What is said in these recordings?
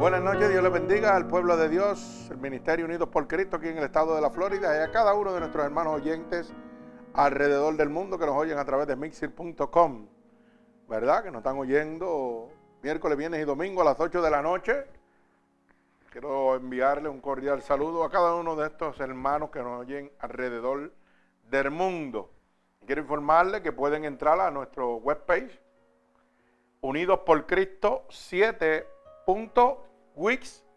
Buenas noches, Dios les bendiga al pueblo de Dios, el Ministerio Unidos por Cristo aquí en el estado de la Florida y a cada uno de nuestros hermanos oyentes alrededor del mundo que nos oyen a través de mixir.com. ¿Verdad? Que nos están oyendo miércoles, viernes y domingo a las 8 de la noche. Quiero enviarle un cordial saludo a cada uno de estos hermanos que nos oyen alrededor del mundo. Quiero informarle que pueden entrar a nuestro webpage unidosporcristo7.com wix.com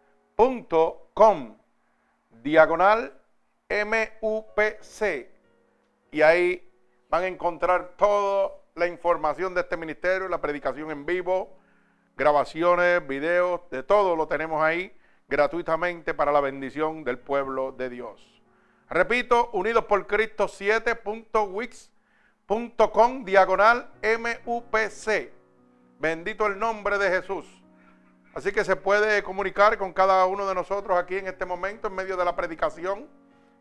diagonal MUPC y ahí van a encontrar toda la información de este ministerio, la predicación en vivo, grabaciones, videos, de todo lo tenemos ahí gratuitamente para la bendición del pueblo de Dios. Repito, unidos por Cristo 7.wix.com diagonal MUPC. Bendito el nombre de Jesús. Así que se puede comunicar con cada uno de nosotros aquí en este momento en medio de la predicación.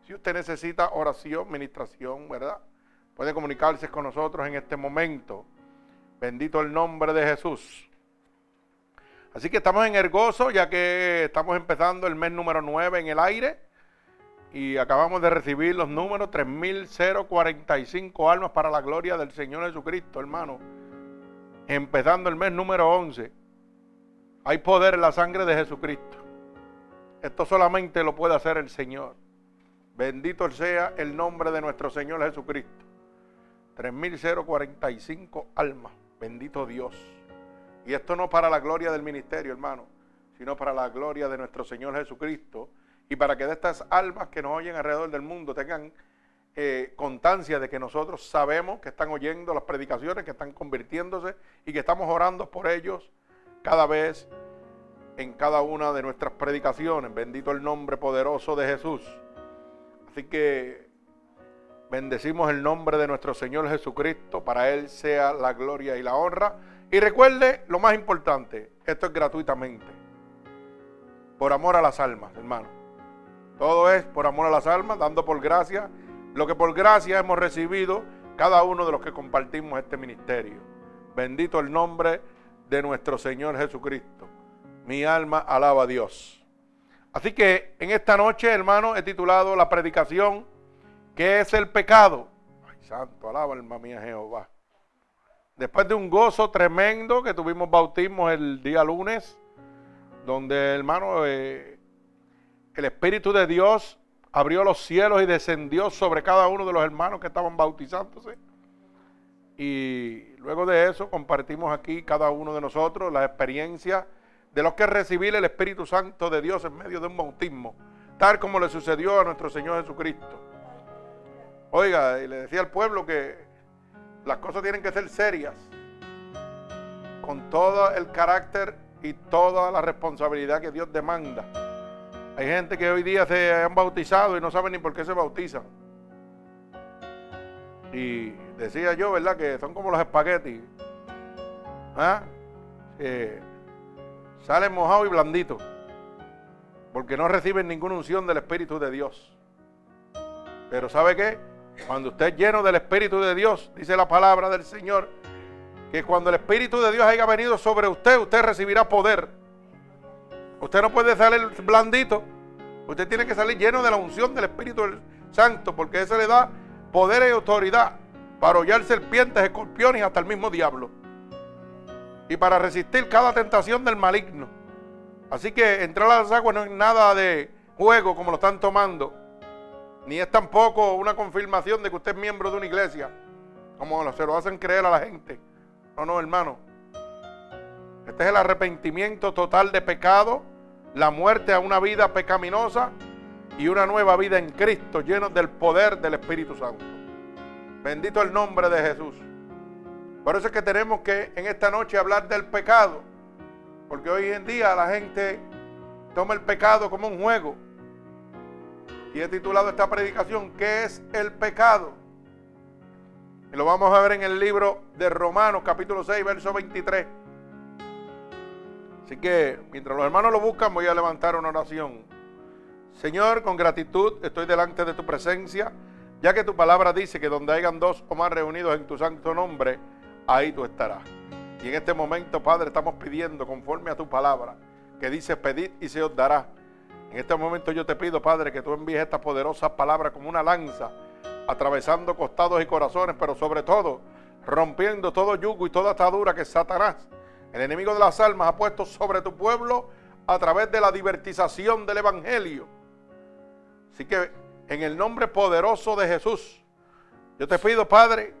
Si usted necesita oración, ministración, ¿verdad? Puede comunicarse con nosotros en este momento. Bendito el nombre de Jesús. Así que estamos en el gozo ya que estamos empezando el mes número 9 en el aire y acabamos de recibir los números 3045 almas para la gloria del Señor Jesucristo, hermano. Empezando el mes número 11. Hay poder en la sangre de Jesucristo. Esto solamente lo puede hacer el Señor. Bendito sea el nombre de nuestro Señor Jesucristo. 3045 almas. Bendito Dios. Y esto no para la gloria del ministerio, hermano, sino para la gloria de nuestro Señor Jesucristo y para que de estas almas que nos oyen alrededor del mundo tengan eh, constancia de que nosotros sabemos que están oyendo las predicaciones, que están convirtiéndose y que estamos orando por ellos cada vez en cada una de nuestras predicaciones. Bendito el nombre poderoso de Jesús. Así que bendecimos el nombre de nuestro Señor Jesucristo. Para Él sea la gloria y la honra. Y recuerde lo más importante, esto es gratuitamente. Por amor a las almas, hermano. Todo es por amor a las almas, dando por gracia lo que por gracia hemos recibido cada uno de los que compartimos este ministerio. Bendito el nombre de nuestro Señor Jesucristo. Mi alma alaba a Dios. Así que en esta noche, hermano, he titulado la predicación, ¿qué es el pecado? Ay, santo, alaba alma mía Jehová. Después de un gozo tremendo que tuvimos bautismo el día lunes, donde hermano, eh, el Espíritu de Dios abrió los cielos y descendió sobre cada uno de los hermanos que estaban bautizándose. Y luego de eso compartimos aquí cada uno de nosotros la experiencia de los que recibir el Espíritu Santo de Dios en medio de un bautismo, tal como le sucedió a nuestro Señor Jesucristo. Oiga, y le decía al pueblo que las cosas tienen que ser serias, con todo el carácter y toda la responsabilidad que Dios demanda. Hay gente que hoy día se han bautizado y no saben ni por qué se bautizan. Y decía yo, ¿verdad? Que son como los espaguetis. ¿Ah? salen mojados y blanditos. Porque no reciben ninguna unción del Espíritu de Dios. Pero ¿sabe qué? Cuando usted es lleno del Espíritu de Dios, dice la palabra del Señor, que cuando el Espíritu de Dios haya venido sobre usted, usted recibirá poder. Usted no puede salir blandito. Usted tiene que salir lleno de la unción del Espíritu Santo, porque eso le da poder y autoridad para hollar serpientes, escorpiones hasta el mismo diablo. Y para resistir cada tentación del maligno. Así que entrar a las aguas no es nada de juego como lo están tomando ni es tampoco una confirmación de que usted es miembro de una iglesia, como se lo hacen creer a la gente. No, no, hermano. Este es el arrepentimiento total de pecado, la muerte a una vida pecaminosa y una nueva vida en Cristo, lleno del poder del Espíritu Santo. Bendito el nombre de Jesús. Por eso es que tenemos que en esta noche hablar del pecado, porque hoy en día la gente toma el pecado como un juego. Y he titulado esta predicación, ¿qué es el pecado? Y lo vamos a ver en el libro de Romanos capítulo 6, verso 23. Así que mientras los hermanos lo buscan, voy a levantar una oración. Señor, con gratitud estoy delante de tu presencia, ya que tu palabra dice que donde hayan dos o más reunidos en tu santo nombre, ahí tú estarás. Y en este momento, Padre, estamos pidiendo conforme a tu palabra que dice pedid y se os dará. En este momento yo te pido, Padre, que tú envíes esta poderosa palabra como una lanza, atravesando costados y corazones, pero sobre todo rompiendo todo yugo y toda atadura que Satanás, el enemigo de las almas, ha puesto sobre tu pueblo a través de la divertización del Evangelio. Así que en el nombre poderoso de Jesús, yo te pido, Padre,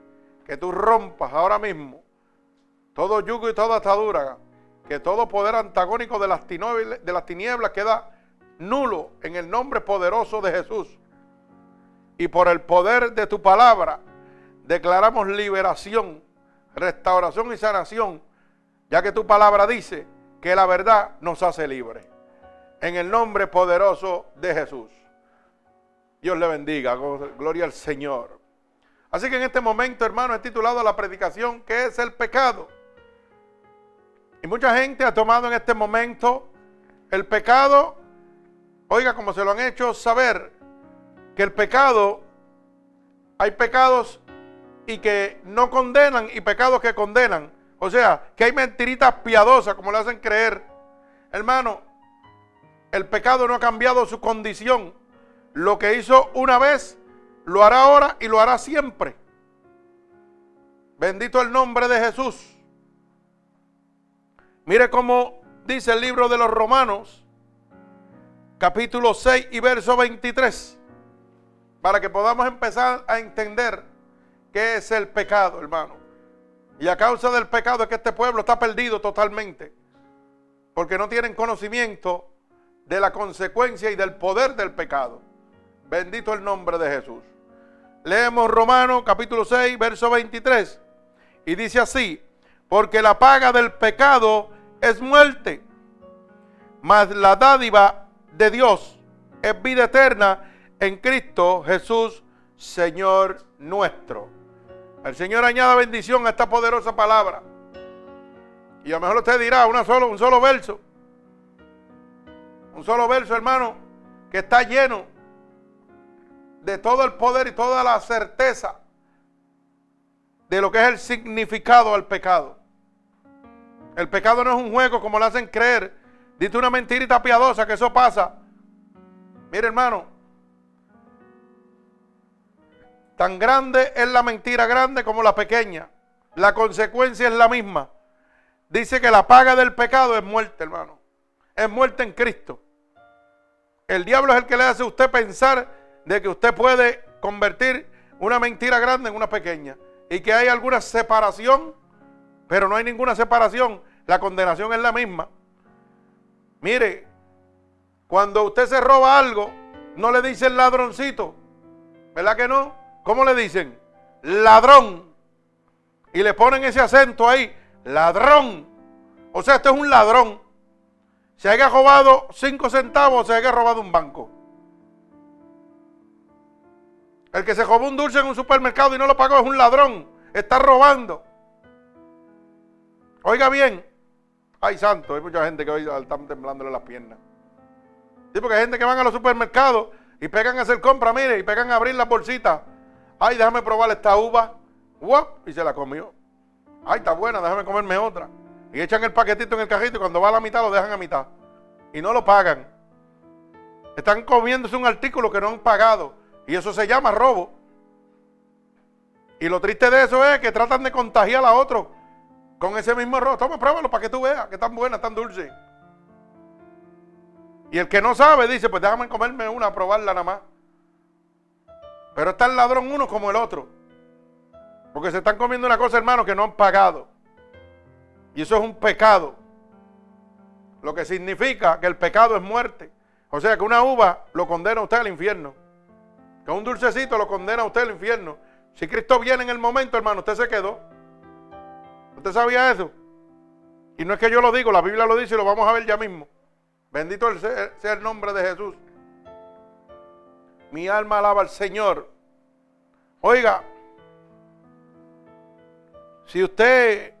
que tú rompas ahora mismo todo yugo y toda atadura, que todo poder antagónico de las, tinieblas, de las tinieblas queda nulo en el nombre poderoso de Jesús. Y por el poder de tu palabra declaramos liberación, restauración y sanación, ya que tu palabra dice que la verdad nos hace libres. En el nombre poderoso de Jesús. Dios le bendiga, gloria al Señor. Así que en este momento, hermano, he titulado la predicación, ¿qué es el pecado? Y mucha gente ha tomado en este momento el pecado, oiga, como se lo han hecho saber, que el pecado, hay pecados y que no condenan y pecados que condenan. O sea, que hay mentiritas piadosas, como le hacen creer. Hermano, el pecado no ha cambiado su condición. Lo que hizo una vez, lo hará ahora y lo hará siempre. Bendito el nombre de Jesús. Mire cómo dice el libro de los Romanos, capítulo 6 y verso 23, para que podamos empezar a entender qué es el pecado, hermano. Y a causa del pecado es que este pueblo está perdido totalmente, porque no tienen conocimiento de la consecuencia y del poder del pecado. Bendito el nombre de Jesús. Leemos Romanos capítulo 6, verso 23, y dice así, porque la paga del pecado es muerte, mas la dádiva de Dios es vida eterna en Cristo Jesús, Señor nuestro. El Señor añada bendición a esta poderosa palabra. Y a lo mejor usted dirá solo, un solo verso. Un solo verso, hermano, que está lleno de todo el poder y toda la certeza de lo que es el significado al pecado. El pecado no es un juego como lo hacen creer. Dite una mentirita piadosa que eso pasa. Mire, hermano. Tan grande es la mentira grande como la pequeña. La consecuencia es la misma. Dice que la paga del pecado es muerte, hermano. Es muerte en Cristo. El diablo es el que le hace a usted pensar de que usted puede convertir una mentira grande en una pequeña. Y que hay alguna separación pero no hay ninguna separación. La condenación es la misma. Mire, cuando usted se roba algo, no le dicen ladroncito. ¿Verdad que no? ¿Cómo le dicen? Ladrón. Y le ponen ese acento ahí. Ladrón. O sea, este es un ladrón. Se haya robado cinco centavos, se haya robado un banco. El que se robó un dulce en un supermercado y no lo pagó es un ladrón. Está robando. Oiga bien. Ay, santo, hay mucha gente que hoy están temblándole las piernas. Sí, porque hay gente que van a los supermercados y pegan a hacer compra, mire, y pegan a abrir las bolsitas. Ay, déjame probar esta uva. ¡Wop! Y se la comió. Ay, está buena, déjame comerme otra. Y echan el paquetito en el cajito y cuando va a la mitad lo dejan a mitad. Y no lo pagan. Están comiéndose un artículo que no han pagado. Y eso se llama robo. Y lo triste de eso es que tratan de contagiar a otros con ese mismo arroz. Toma, pruébalo para que tú veas que tan buena, tan dulce. Y el que no sabe dice, pues déjame comerme una, probarla nada más. Pero está el ladrón uno como el otro. Porque se están comiendo una cosa, hermano, que no han pagado. Y eso es un pecado. Lo que significa que el pecado es muerte. O sea que una uva lo condena a usted al infierno. Que un dulcecito lo condena a usted al infierno. Si Cristo viene en el momento, hermano, usted se quedó. ¿Usted sabía eso? Y no es que yo lo digo, la Biblia lo dice y lo vamos a ver ya mismo. Bendito sea el nombre de Jesús. Mi alma alaba al Señor. Oiga, si usted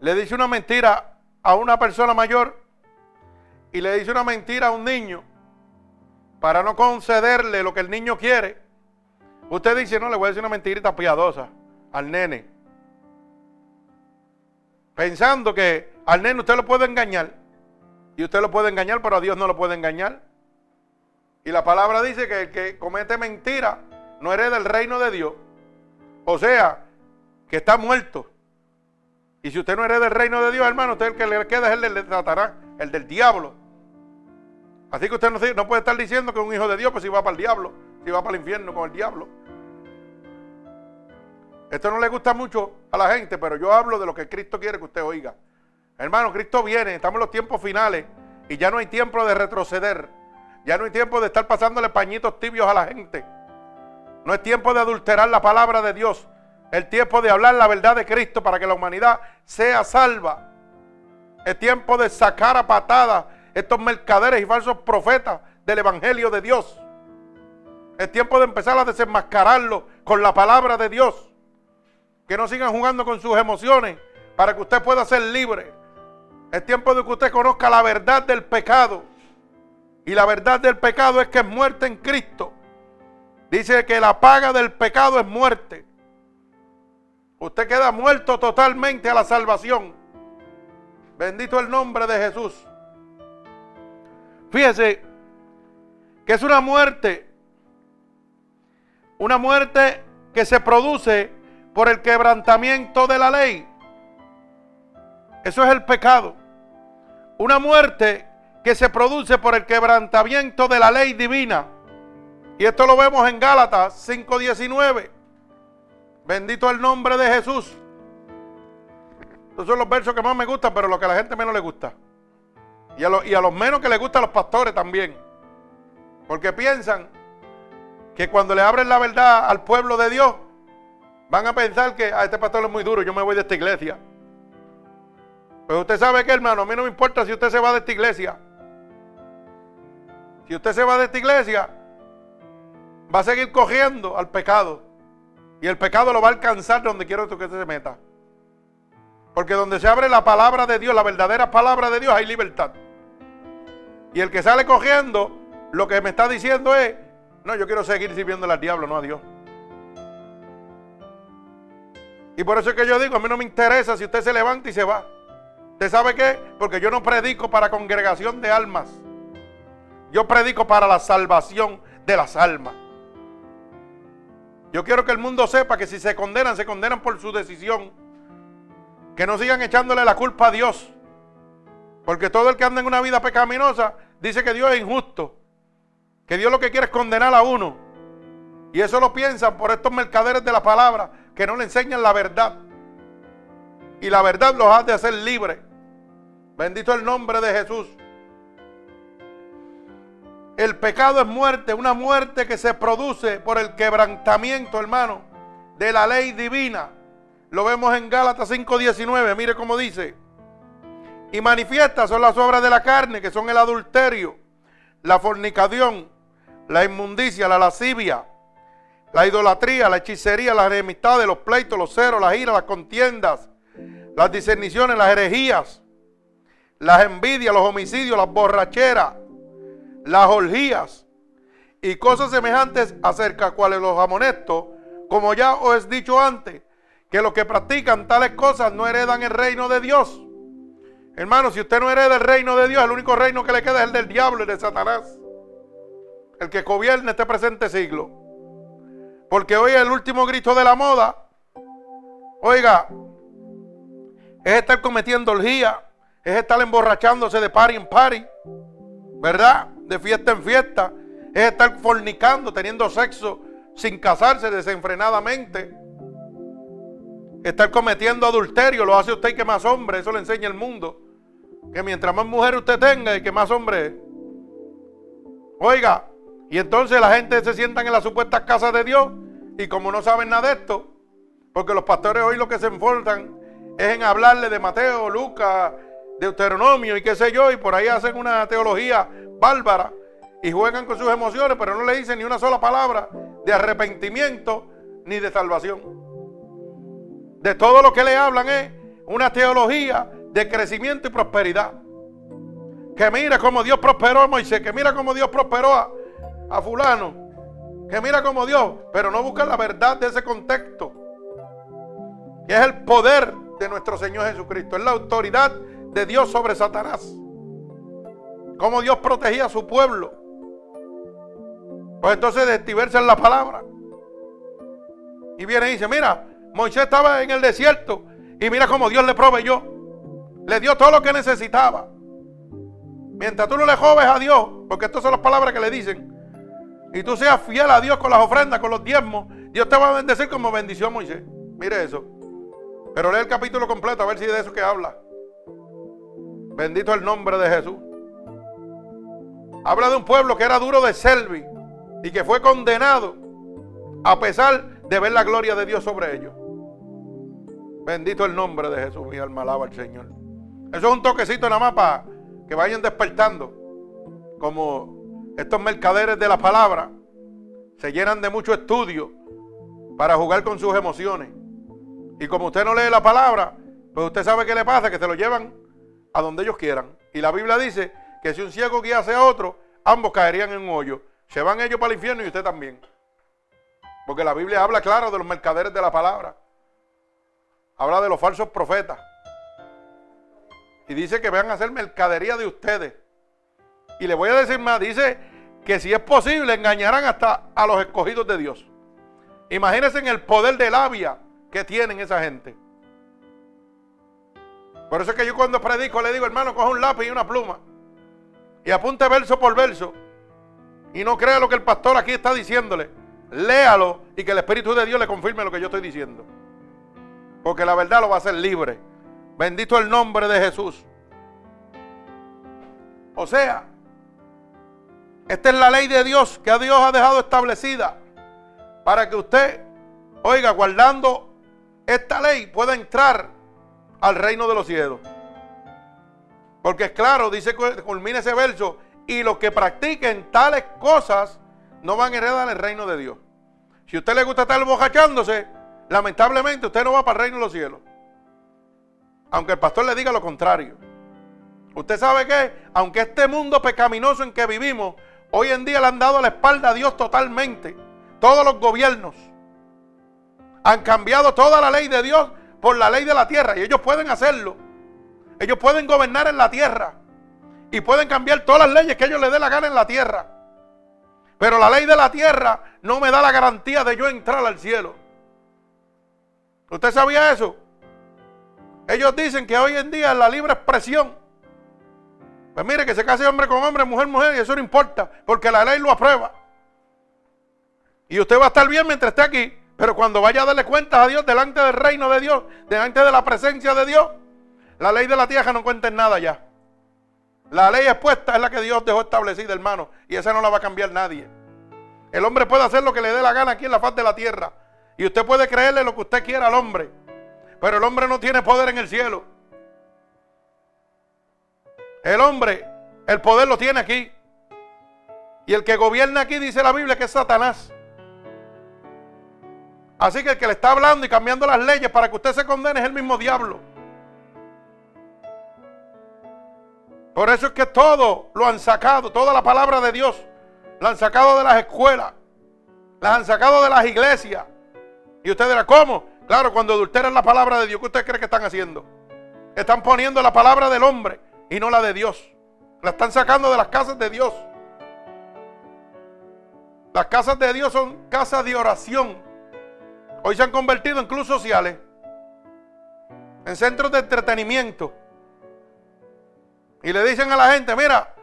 le dice una mentira a una persona mayor y le dice una mentira a un niño para no concederle lo que el niño quiere, usted dice, no, le voy a decir una mentirita piadosa al nene pensando que al nene usted lo puede engañar. Y usted lo puede engañar, pero a Dios no lo puede engañar. Y la palabra dice que el que comete mentira no hereda el reino de Dios. O sea, que está muerto. Y si usted no hereda el reino de Dios, hermano, usted el que le queda es el del Satanás, el del diablo. Así que usted no, puede estar diciendo que un hijo de Dios, pues si va para el diablo, si va para el infierno con el diablo. Esto no le gusta mucho a la gente, pero yo hablo de lo que Cristo quiere que usted oiga. Hermano, Cristo viene, estamos en los tiempos finales y ya no hay tiempo de retroceder. Ya no hay tiempo de estar pasándole pañitos tibios a la gente. No es tiempo de adulterar la palabra de Dios. Es tiempo de hablar la verdad de Cristo para que la humanidad sea salva. Es tiempo de sacar a patadas estos mercaderes y falsos profetas del Evangelio de Dios. Es tiempo de empezar a desenmascararlo con la palabra de Dios. Que no sigan jugando con sus emociones para que usted pueda ser libre. Es tiempo de que usted conozca la verdad del pecado. Y la verdad del pecado es que es muerte en Cristo. Dice que la paga del pecado es muerte. Usted queda muerto totalmente a la salvación. Bendito el nombre de Jesús. Fíjese que es una muerte. Una muerte que se produce por el quebrantamiento de la ley. Eso es el pecado. Una muerte que se produce por el quebrantamiento de la ley divina. Y esto lo vemos en Gálatas 5:19. Bendito el nombre de Jesús. Estos son los versos que más me gustan, pero lo que a la gente menos le gusta. Y a, a los menos que le gustan los pastores también. Porque piensan que cuando le abren la verdad al pueblo de Dios, van a pensar que a ah, este pastor es muy duro, yo me voy de esta iglesia. Pero usted sabe que, hermano, a mí no me importa si usted se va de esta iglesia. Si usted se va de esta iglesia, va a seguir cogiendo al pecado. Y el pecado lo va a alcanzar donde quiera que usted se meta. Porque donde se abre la palabra de Dios, la verdadera palabra de Dios, hay libertad. Y el que sale cogiendo, lo que me está diciendo es, no, yo quiero seguir sirviendo al diablo, no a Dios. Y por eso es que yo digo, a mí no me interesa si usted se levanta y se va. ¿Usted sabe qué? Porque yo no predico para congregación de almas. Yo predico para la salvación de las almas. Yo quiero que el mundo sepa que si se condenan, se condenan por su decisión. Que no sigan echándole la culpa a Dios. Porque todo el que anda en una vida pecaminosa dice que Dios es injusto. Que Dios lo que quiere es condenar a uno. Y eso lo piensan por estos mercaderes de la palabra que no le enseñan la verdad. Y la verdad los hace hacer libres. Bendito el nombre de Jesús. El pecado es muerte, una muerte que se produce por el quebrantamiento, hermano, de la ley divina. Lo vemos en Gálatas 5:19, mire cómo dice. Y manifiestas son las obras de la carne, que son el adulterio, la fornicación, la inmundicia, la lascivia, la idolatría, la hechicería, las enemistades, los pleitos, los ceros, las iras, las contiendas, las discerniciones, las herejías, las envidias, los homicidios, las borracheras las orgías y cosas semejantes acerca de cuales los amonestos, como ya os he dicho antes, que los que practican tales cosas no heredan el reino de Dios. Hermano, si usted no hereda el reino de Dios, el único reino que le queda es el del diablo y de Satanás. El que gobierna este presente siglo. Porque hoy el último grito de la moda, oiga, es estar cometiendo orgía, es estar emborrachándose de party en party, ¿verdad? de fiesta en fiesta, es estar fornicando, teniendo sexo sin casarse desenfrenadamente. Estar cometiendo adulterio, lo hace usted que más hombre, eso le enseña el mundo. Que mientras más mujer usted tenga y que más hombre es. Oiga, y entonces la gente se sientan en las supuestas casas de Dios y como no saben nada de esto, porque los pastores hoy lo que se enforzan es en hablarle de Mateo, Lucas, Deuteronomio y qué sé yo, y por ahí hacen una teología bárbara y juegan con sus emociones, pero no le dicen ni una sola palabra de arrepentimiento ni de salvación. De todo lo que le hablan es una teología de crecimiento y prosperidad. Que mira cómo Dios prosperó a Moisés, que mira cómo Dios prosperó a, a fulano, que mira cómo Dios, pero no buscan la verdad de ese contexto, que es el poder de nuestro Señor Jesucristo, es la autoridad de Dios sobre Satanás. cómo Dios protegía a su pueblo. Pues entonces en la palabra. Y viene y dice, mira, Moisés estaba en el desierto y mira cómo Dios le proveyó. Le dio todo lo que necesitaba. Mientras tú no le joves a Dios, porque estas son las palabras que le dicen, y tú seas fiel a Dios con las ofrendas, con los diezmos, Dios te va a bendecir como bendició a Moisés. Mire eso. Pero lee el capítulo completo a ver si de eso que habla. Bendito el nombre de Jesús. Habla de un pueblo que era duro de servi y que fue condenado a pesar de ver la gloria de Dios sobre ellos. Bendito el nombre de Jesús, mi alma alaba al Señor. Eso es un toquecito nada más para que vayan despertando. Como estos mercaderes de la palabra se llenan de mucho estudio para jugar con sus emociones. Y como usted no lee la palabra, pues usted sabe qué le pasa, que se lo llevan a donde ellos quieran. Y la Biblia dice que si un ciego guiase a otro, ambos caerían en un hoyo. Se van ellos para el infierno y usted también. Porque la Biblia habla claro de los mercaderes de la palabra. Habla de los falsos profetas. Y dice que van a hacer mercadería de ustedes. Y le voy a decir más, dice que si es posible engañarán hasta a los escogidos de Dios. Imagínense en el poder de labia que tienen esa gente. Por eso es que yo cuando predico le digo, hermano, coja un lápiz y una pluma. Y apunte verso por verso. Y no crea lo que el pastor aquí está diciéndole. Léalo y que el Espíritu de Dios le confirme lo que yo estoy diciendo. Porque la verdad lo va a hacer libre. Bendito el nombre de Jesús. O sea, esta es la ley de Dios que Dios ha dejado establecida para que usted, oiga, guardando esta ley, pueda entrar al reino de los cielos. Porque es claro, dice, culmina ese verso, y los que practiquen tales cosas no van a heredar el reino de Dios. Si a usted le gusta estar bojachándose, lamentablemente usted no va para el reino de los cielos. Aunque el pastor le diga lo contrario. Usted sabe que, aunque este mundo pecaminoso en que vivimos, hoy en día le han dado la espalda a Dios totalmente. Todos los gobiernos han cambiado toda la ley de Dios por la ley de la tierra y ellos pueden hacerlo. Ellos pueden gobernar en la tierra y pueden cambiar todas las leyes que ellos les dé la gana en la tierra. Pero la ley de la tierra no me da la garantía de yo entrar al cielo. ¿Usted sabía eso? Ellos dicen que hoy en día la libre expresión. Pues mire que se case hombre con hombre, mujer, mujer, y eso no importa, porque la ley lo aprueba. Y usted va a estar bien mientras esté aquí. Pero cuando vaya a darle cuentas a Dios delante del reino de Dios, delante de la presencia de Dios, la ley de la tierra no cuenta en nada ya. La ley expuesta es la que Dios dejó establecida, hermano, y esa no la va a cambiar nadie. El hombre puede hacer lo que le dé la gana aquí en la faz de la tierra. Y usted puede creerle lo que usted quiera al hombre. Pero el hombre no tiene poder en el cielo. El hombre, el poder lo tiene aquí. Y el que gobierna aquí, dice la Biblia, que es Satanás. Así que el que le está hablando y cambiando las leyes para que usted se condene es el mismo diablo. Por eso es que todo lo han sacado, toda la palabra de Dios, la han sacado de las escuelas, las han sacado de las iglesias. Y usted dirá, ¿cómo? Claro, cuando adulteran la palabra de Dios, ¿qué usted cree que están haciendo? Están poniendo la palabra del hombre y no la de Dios. La están sacando de las casas de Dios. Las casas de Dios son casas de oración Hoy se han convertido en clubes sociales, en centros de entretenimiento. Y le dicen a la gente, mira,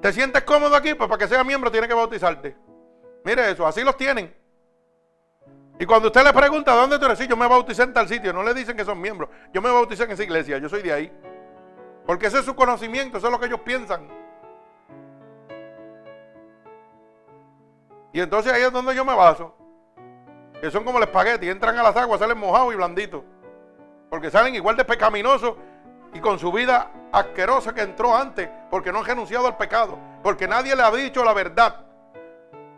¿te sientes cómodo aquí? Pues para que sea miembro tiene que bautizarte. Mire eso, así los tienen. Y cuando usted le pregunta, ¿dónde tú eres? Yo me bauticé en tal sitio. No le dicen que son miembros. Yo me bauticé en esa iglesia, yo soy de ahí. Porque ese es su conocimiento, eso es lo que ellos piensan. Y entonces ahí es donde yo me baso que son como el espagueti, entran a las aguas, salen mojados y blanditos. Porque salen igual de pecaminosos y con su vida asquerosa que entró antes, porque no han renunciado al pecado, porque nadie le ha dicho la verdad,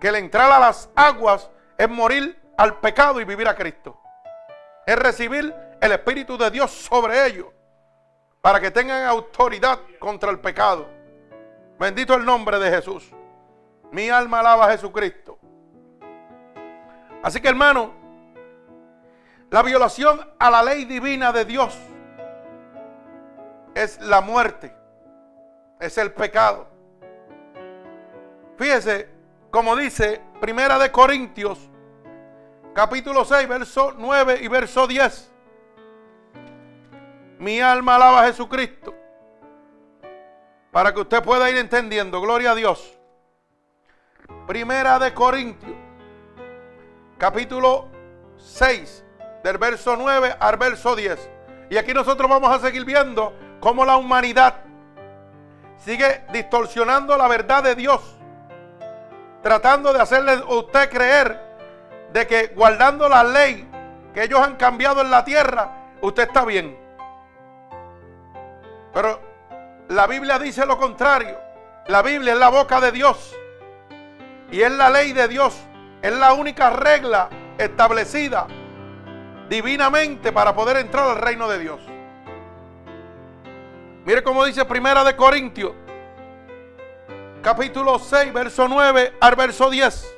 que el entrar a las aguas es morir al pecado y vivir a Cristo. Es recibir el Espíritu de Dios sobre ellos, para que tengan autoridad contra el pecado. Bendito el nombre de Jesús. Mi alma alaba a Jesucristo. Así que hermano, la violación a la ley divina de Dios es la muerte, es el pecado. Fíjese, como dice Primera de Corintios, capítulo 6, verso 9 y verso 10. Mi alma alaba a Jesucristo. Para que usted pueda ir entendiendo, gloria a Dios. Primera de Corintios, capítulo 6, del verso 9 al verso 10. Y aquí nosotros vamos a seguir viendo cómo la humanidad sigue distorsionando la verdad de Dios, tratando de hacerle a usted creer de que guardando la ley que ellos han cambiado en la tierra, usted está bien. Pero la Biblia dice lo contrario. La Biblia es la boca de Dios. Y es la ley de Dios. Es la única regla establecida divinamente para poder entrar al reino de Dios. Mire cómo dice Primera de Corintios, capítulo 6, verso 9 al verso 10.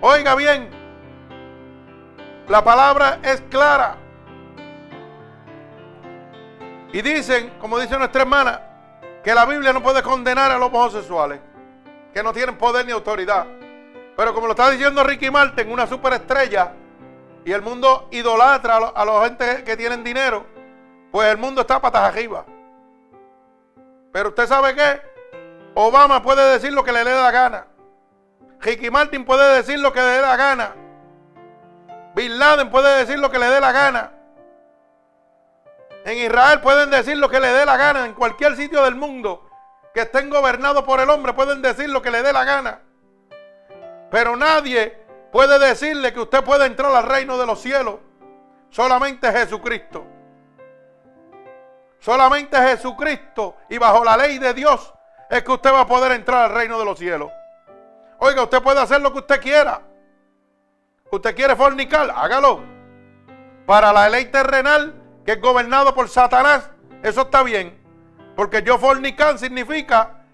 Oiga bien, la palabra es clara. Y dicen, como dice nuestra hermana, que la Biblia no puede condenar a los homosexuales, que no tienen poder ni autoridad. Pero como lo está diciendo Ricky Martin, una superestrella, y el mundo idolatra a, los, gente que tienen dinero, pues el mundo está patas arriba. Pero usted sabe qué? Obama puede decir lo que le dé la gana. Ricky Martin puede decir lo que le dé la gana. Bin Laden puede decir lo que le dé la gana. En Israel pueden decir lo que le dé la gana. En cualquier sitio del mundo que estén gobernados por el hombre pueden decir lo que le dé la gana. Pero nadie puede decirle que usted puede entrar al reino de los cielos. Solamente Jesucristo. Solamente Jesucristo y bajo la ley de Dios es que usted va a poder entrar al reino de los cielos. Oiga, usted puede hacer lo que usted quiera. Usted quiere fornicar, hágalo. Para la ley terrenal, que es gobernado por Satanás, eso está bien. Porque yo fornicar significa,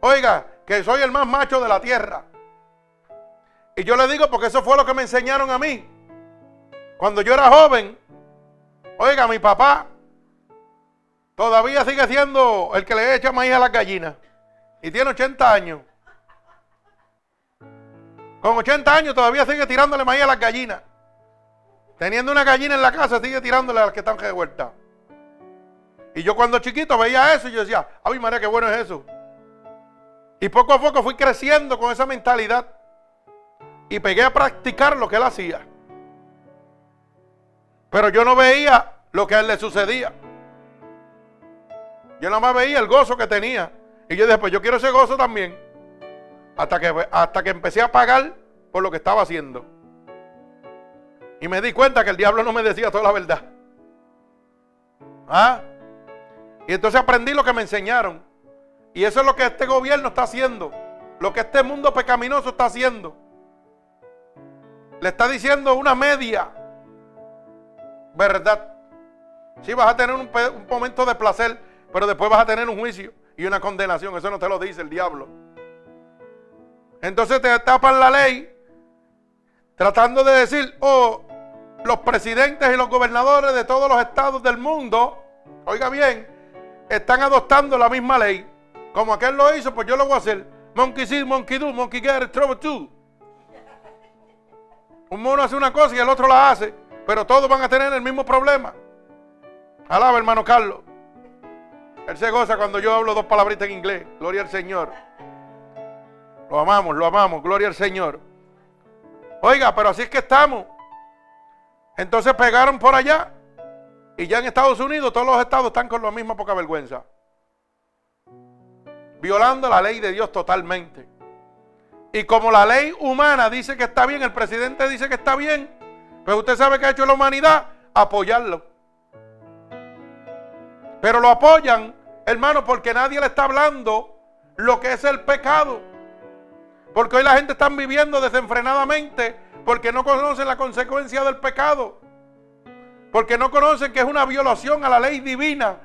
oiga, que soy el más macho de la tierra. Y yo le digo porque eso fue lo que me enseñaron a mí. Cuando yo era joven, oiga, mi papá Todavía sigue siendo el que le echa maíz a las gallinas. Y tiene 80 años. Con 80 años todavía sigue tirándole maíz a las gallinas. Teniendo una gallina en la casa, sigue tirándole a las que están revueltas. Y yo cuando chiquito veía eso y yo decía, ay María, qué bueno es eso. Y poco a poco fui creciendo con esa mentalidad. Y pegué a practicar lo que él hacía. Pero yo no veía lo que a él le sucedía. Yo nada más veía el gozo que tenía. Y yo dije, pues yo quiero ese gozo también. Hasta que, hasta que empecé a pagar por lo que estaba haciendo. Y me di cuenta que el diablo no me decía toda la verdad. ¿Ah? Y entonces aprendí lo que me enseñaron. Y eso es lo que este gobierno está haciendo. Lo que este mundo pecaminoso está haciendo. Le está diciendo una media verdad. Si vas a tener un, un momento de placer, pero después vas a tener un juicio y una condenación. Eso no te lo dice el diablo. Entonces te tapan la ley tratando de decir, oh, los presidentes y los gobernadores de todos los estados del mundo, oiga bien, están adoptando la misma ley. Como aquel lo hizo, pues yo lo voy a hacer. Monkey see, monkey do, monkey get trouble too. Un mono hace una cosa y el otro la hace, pero todos van a tener el mismo problema. Alaba, hermano Carlos. Él se goza cuando yo hablo dos palabritas en inglés. Gloria al Señor. Lo amamos, lo amamos. Gloria al Señor. Oiga, pero así es que estamos. Entonces pegaron por allá. Y ya en Estados Unidos todos los estados están con la misma poca vergüenza. Violando la ley de Dios totalmente. Y como la ley humana dice que está bien, el presidente dice que está bien, pues usted sabe que ha hecho la humanidad apoyarlo. Pero lo apoyan Hermano, porque nadie le está hablando lo que es el pecado. Porque hoy la gente está viviendo desenfrenadamente porque no conocen la consecuencia del pecado. Porque no conocen que es una violación a la ley divina,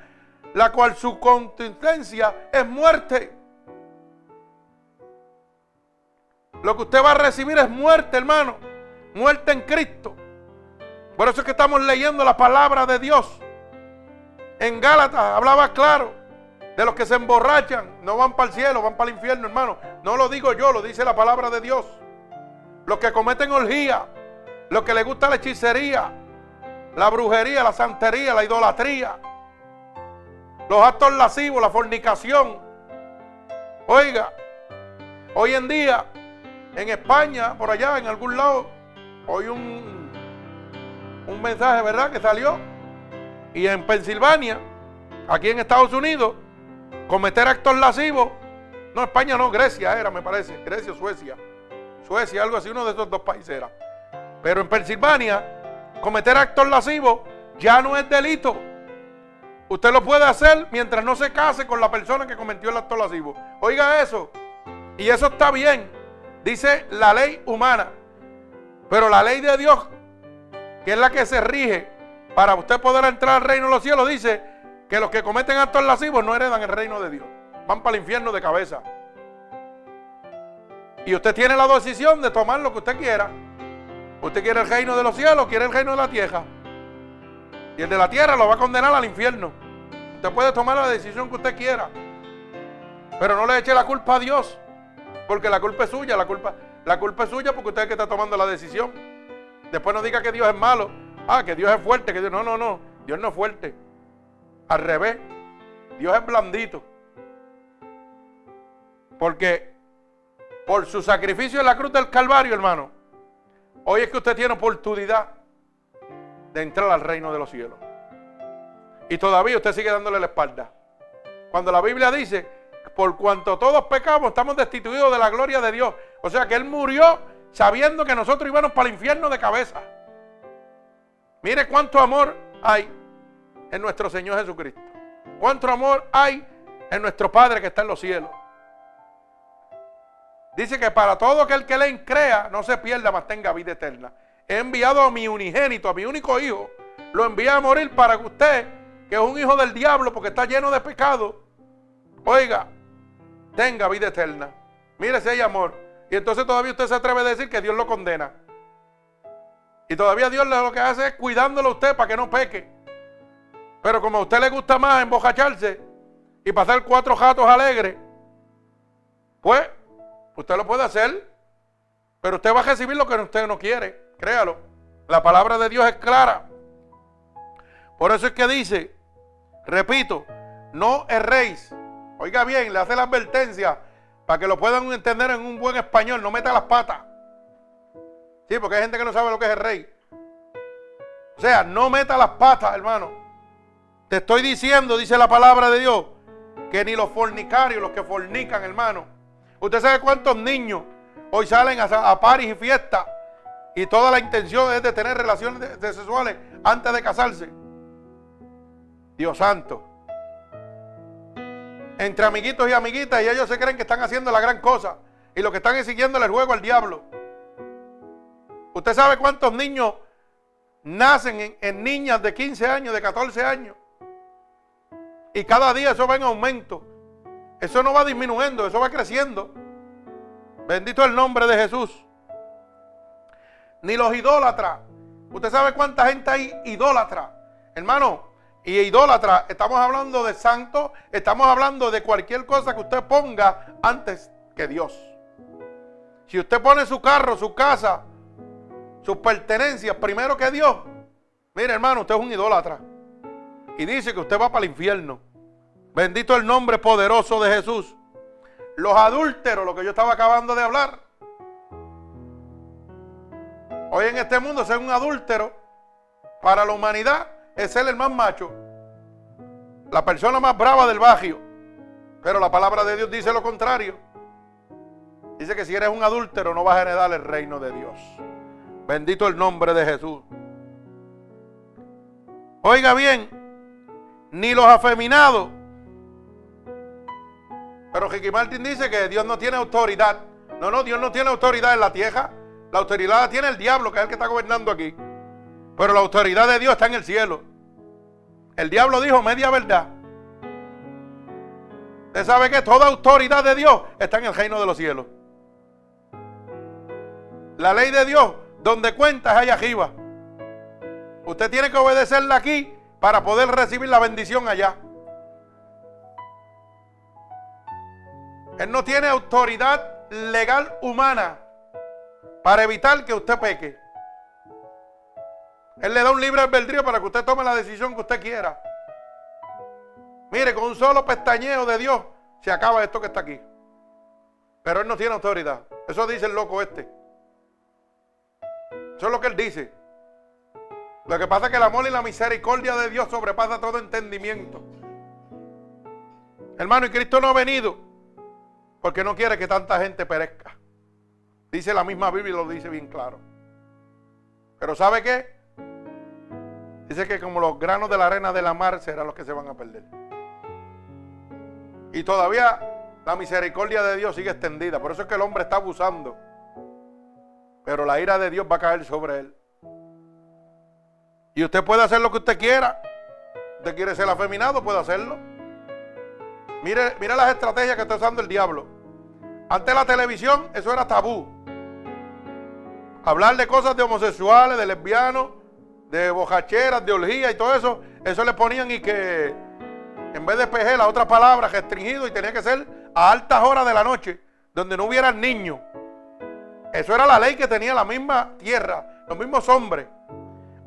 la cual su consistencia es muerte. Lo que usted va a recibir es muerte, hermano. Muerte en Cristo. Por eso es que estamos leyendo la palabra de Dios. En Gálatas hablaba claro de los que se emborrachan, no van para el cielo, van para el infierno, hermano. No lo digo yo, lo dice la palabra de Dios. Los que cometen orgía, los que les gusta la hechicería, la brujería, la santería, la idolatría, los actos lascivos, la fornicación. Oiga, hoy en día en España, por allá, en algún lado, hoy un, un mensaje, ¿verdad?, que salió. Y en Pensilvania, aquí en Estados Unidos, cometer actos lascivos. No, España no, Grecia era, me parece. Grecia o Suecia. Suecia, algo así, uno de esos dos países era. Pero en Pensilvania, cometer actos lascivos ya no es delito. Usted lo puede hacer mientras no se case con la persona que cometió el acto lascivo. Oiga eso. Y eso está bien. Dice la ley humana. Pero la ley de Dios, que es la que se rige para usted poder entrar al reino de los cielos, dice que los que cometen actos lascivos no heredan el reino de Dios. Van para el infierno de cabeza. Y usted tiene la decisión de tomar lo que usted quiera. Usted quiere el reino de los cielos, quiere el reino de la tierra. Y el de la tierra lo va a condenar al infierno. Usted puede tomar la decisión que usted quiera. Pero no le eche la culpa a Dios. Porque la culpa es suya, la culpa, la culpa es suya porque usted es el que está tomando la decisión. Después no diga que Dios es malo. Ah, que Dios es fuerte, que Dios. No, no, no. Dios no es fuerte. Al revés. Dios es blandito. Porque por su sacrificio en la cruz del Calvario, hermano, hoy es que usted tiene oportunidad de entrar al reino de los cielos. Y todavía usted sigue dándole la espalda. Cuando la Biblia dice por cuanto todos pecamos, estamos destituidos de la gloria de Dios. O sea que Él murió sabiendo que nosotros íbamos para el infierno de cabeza. Mire cuánto amor hay en nuestro Señor Jesucristo. Cuánto amor hay en nuestro Padre que está en los cielos. Dice que para todo aquel que le crea, no se pierda, mas tenga vida eterna. He enviado a mi unigénito, a mi único hijo. Lo envié a morir para que usted, que es un hijo del diablo porque está lleno de pecado, oiga, tenga vida eterna. Mire si hay amor. Y entonces todavía usted se atreve a decir que Dios lo condena. Y todavía Dios lo que hace es cuidándolo a usted para que no peque. Pero como a usted le gusta más embojacharse y pasar cuatro jatos alegres, pues usted lo puede hacer. Pero usted va a recibir lo que usted no quiere. Créalo. La palabra de Dios es clara. Por eso es que dice, repito, no erréis Oiga bien, le hace la advertencia para que lo puedan entender en un buen español. No meta las patas. Sí, porque hay gente que no sabe lo que es el rey. O sea, no meta las patas, hermano. Te estoy diciendo, dice la palabra de Dios, que ni los fornicarios, los que fornican, hermano. Usted sabe cuántos niños hoy salen a, a paris y fiestas y toda la intención es de tener relaciones sexuales antes de casarse. Dios santo entre amiguitos y amiguitas y ellos se creen que están haciendo la gran cosa y lo que están es siguiéndole el juego al diablo. ¿Usted sabe cuántos niños nacen en, niñas de 15 años, de 14 años? Y cada día eso va en aumento. Eso no va disminuyendo, eso va creciendo. Bendito el nombre de Jesús. Ni los idólatras. ¿Usted sabe cuánta gente hay idólatra? Hermano, y idólatra, estamos hablando de santo, estamos hablando de cualquier cosa que usted ponga antes que Dios. Si usted pone su carro, su casa, sus pertenencias primero que Dios, mire hermano, usted es un idólatra. Y dice que usted va para el infierno. Bendito el nombre poderoso de Jesús. Los adúlteros, lo que yo estaba acabando de hablar. Hoy en este mundo ser un adúltero para la humanidad es ser el más macho, la persona más brava del barrio. Pero la palabra de Dios dice lo contrario. Dice que si eres un adúltero no vas a heredar el reino de Dios. Bendito el nombre de Jesús. Oiga bien, ni los afeminados. Pero Ricky Martin dice que Dios no tiene autoridad. No, no, Dios no tiene autoridad en la tierra. La autoridad la tiene el diablo, que es el que está gobernando aquí. Pero la autoridad de Dios está en el cielo. El diablo dijo media verdad. Usted sabe que toda autoridad de Dios está en el reino de los cielos. La ley de Dios, donde cuenta, es allá arriba. Usted tiene que obedecerla aquí para poder recibir la bendición allá. Él no tiene autoridad legal humana para evitar que usted peque. Él le da un libre albedrío para que usted tome la decisión que usted quiera. Mire, con un solo pestañeo de Dios se acaba esto que está aquí. Pero Él no tiene autoridad. Eso dice el loco este. Eso es lo que Él dice. Lo que pasa es que el amor y la misericordia de Dios sobrepasa todo entendimiento. Hermano, y Cristo no ha venido porque no quiere que tanta gente perezca. Dice la misma Biblia y lo dice bien claro. Pero ¿sabe qué? Dice que como los granos de la arena de la mar serán los que se van a perder. Y todavía la misericordia de Dios sigue extendida. Por eso es que el hombre está abusando. Pero la ira de Dios va a caer sobre él. Y usted puede hacer lo que usted quiera. Usted quiere ser afeminado, puede hacerlo. Mire, mire las estrategias que está usando el diablo. Antes la televisión, eso era tabú. Hablar de cosas de homosexuales, de lesbianos, de bojacheras, de orgía y todo eso, eso le ponían y que en vez de PG, la otra palabra restringido y tenía que ser a altas horas de la noche, donde no hubiera niños. Eso era la ley que tenía la misma tierra, los mismos hombres.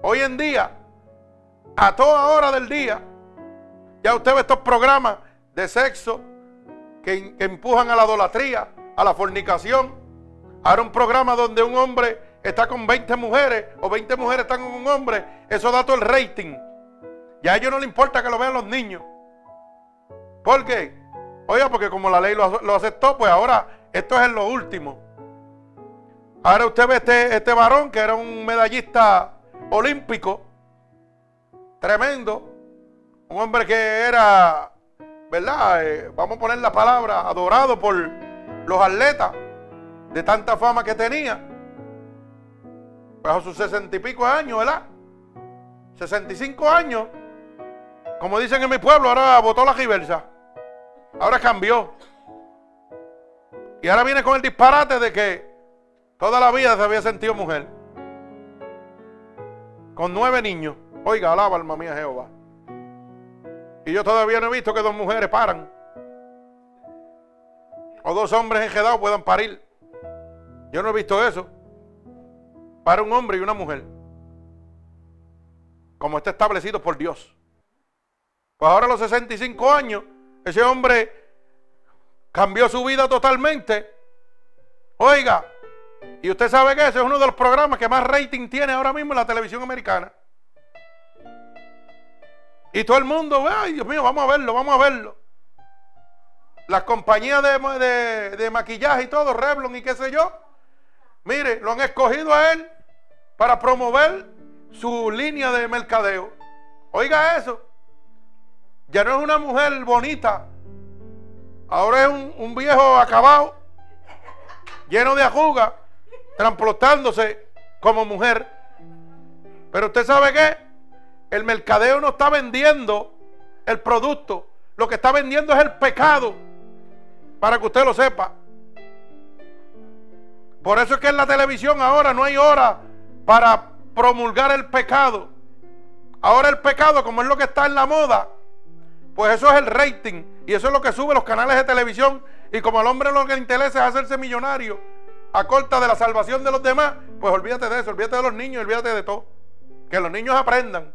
Hoy en día, a toda hora del día, ya usted ve estos programas de sexo que, empujan a la idolatría, a la fornicación. Ahora un programa donde un hombre está con 20 mujeres o 20 mujeres están con un hombre, eso da todo el rating. Ya a ellos no le importa que lo vean los niños. ¿Por qué? Oiga, porque como la ley lo, aceptó, pues ahora esto es lo último. Ahora usted ve este, este varón que era un medallista olímpico, tremendo, un hombre que era, ¿verdad? Eh, vamos a poner la palabra, adorado por los atletas de tanta fama que tenía. Pues a sus sesenta y pico años, ¿verdad? 65 años. Como dicen en mi pueblo, ahora votó la reversa. Ahora cambió. Y ahora viene con el disparate de que toda la vida se había sentido mujer. Con nueve niños. Oiga, alaba alma mía Jehová. Y yo todavía no he visto que dos mujeres paran. O dos hombres enjedados puedan parir. Yo no he visto eso. Para un hombre y una mujer. Como está establecido por Dios. Pues ahora a los 65 años ese hombre cambió su vida totalmente. Oiga, y usted sabe que ese es uno de los programas que más rating tiene ahora mismo en la televisión americana. Y todo el mundo, ay Dios mío, vamos a verlo, vamos a verlo. Las compañías de, maquillaje y todo, Revlon y qué sé yo, mire, lo han escogido a él para promover su línea de mercadeo. Oiga eso. Ya no es una mujer bonita. Ahora es un, viejo acabado, lleno de arrugas, transportándose como mujer. Pero usted sabe qué? El mercadeo no está vendiendo el producto. Lo que está vendiendo es el pecado. Para que usted lo sepa. Por eso es que en la televisión ahora no hay hora para promulgar el pecado. Ahora el pecado, como es lo que está en la moda, pues eso es el rating. Y eso es lo que sube los canales de televisión. Y como al hombre lo que le interesa es hacerse millonario a corta de la salvación de los demás, pues olvídate de eso, olvídate de los niños, olvídate de todo. Que los niños aprendan.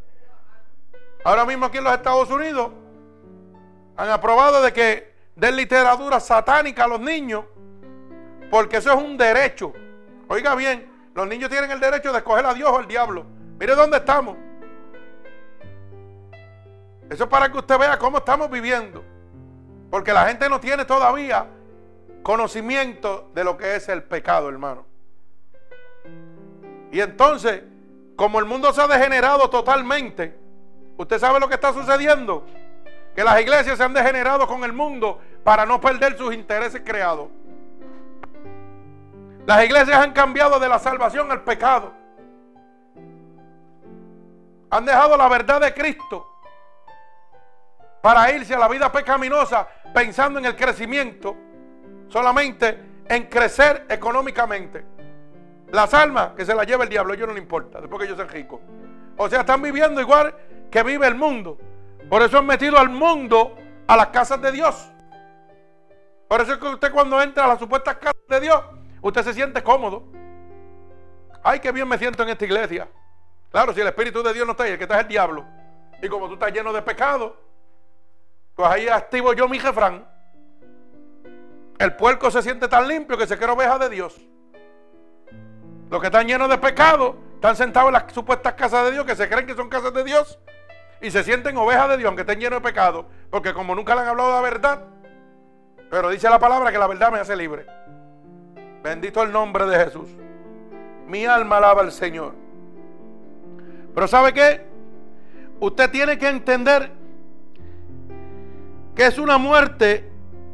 Ahora mismo aquí en los Estados Unidos han aprobado de que den literatura satánica a los niños, porque eso es un derecho. Oiga bien, los niños tienen el derecho de escoger a Dios o al diablo. Mire dónde estamos. Eso es para que usted vea cómo estamos viviendo. Porque la gente no tiene todavía conocimiento de lo que es el pecado, hermano. Y entonces, como el mundo se ha degenerado totalmente, usted sabe lo que está sucediendo. Que las iglesias se han degenerado con el mundo para no perder sus intereses creados. Las iglesias han cambiado de la salvación al pecado. Han dejado la verdad de Cristo para irse a la vida pecaminosa pensando en el crecimiento, solamente en crecer económicamente. Las almas que se las lleva el diablo, a ellos no le importa, después que ellos sean ricos. O sea, están viviendo igual que vive el mundo. Por eso han metido al mundo a las casas de Dios. Por eso es que usted cuando entra a las supuestas casas de Dios, usted se siente cómodo. Ay, qué bien me siento en esta iglesia. Claro, si el Espíritu de Dios no está ahí, el que está es el diablo. Y como tú estás lleno de pecado, pues ahí activo yo mi jefrán. El puerco se siente tan limpio que se cree oveja de Dios. Los que están llenos de pecado están sentados en las supuestas casas de Dios que se creen que son casas de Dios y se sienten ovejas de Dios aunque estén llenos de pecado. Porque como nunca le han hablado la verdad, pero dice la palabra que la verdad me hace libre. Bendito el nombre de Jesús. Mi alma alaba al Señor. Pero ¿sabe qué? Usted tiene que entender que es una muerte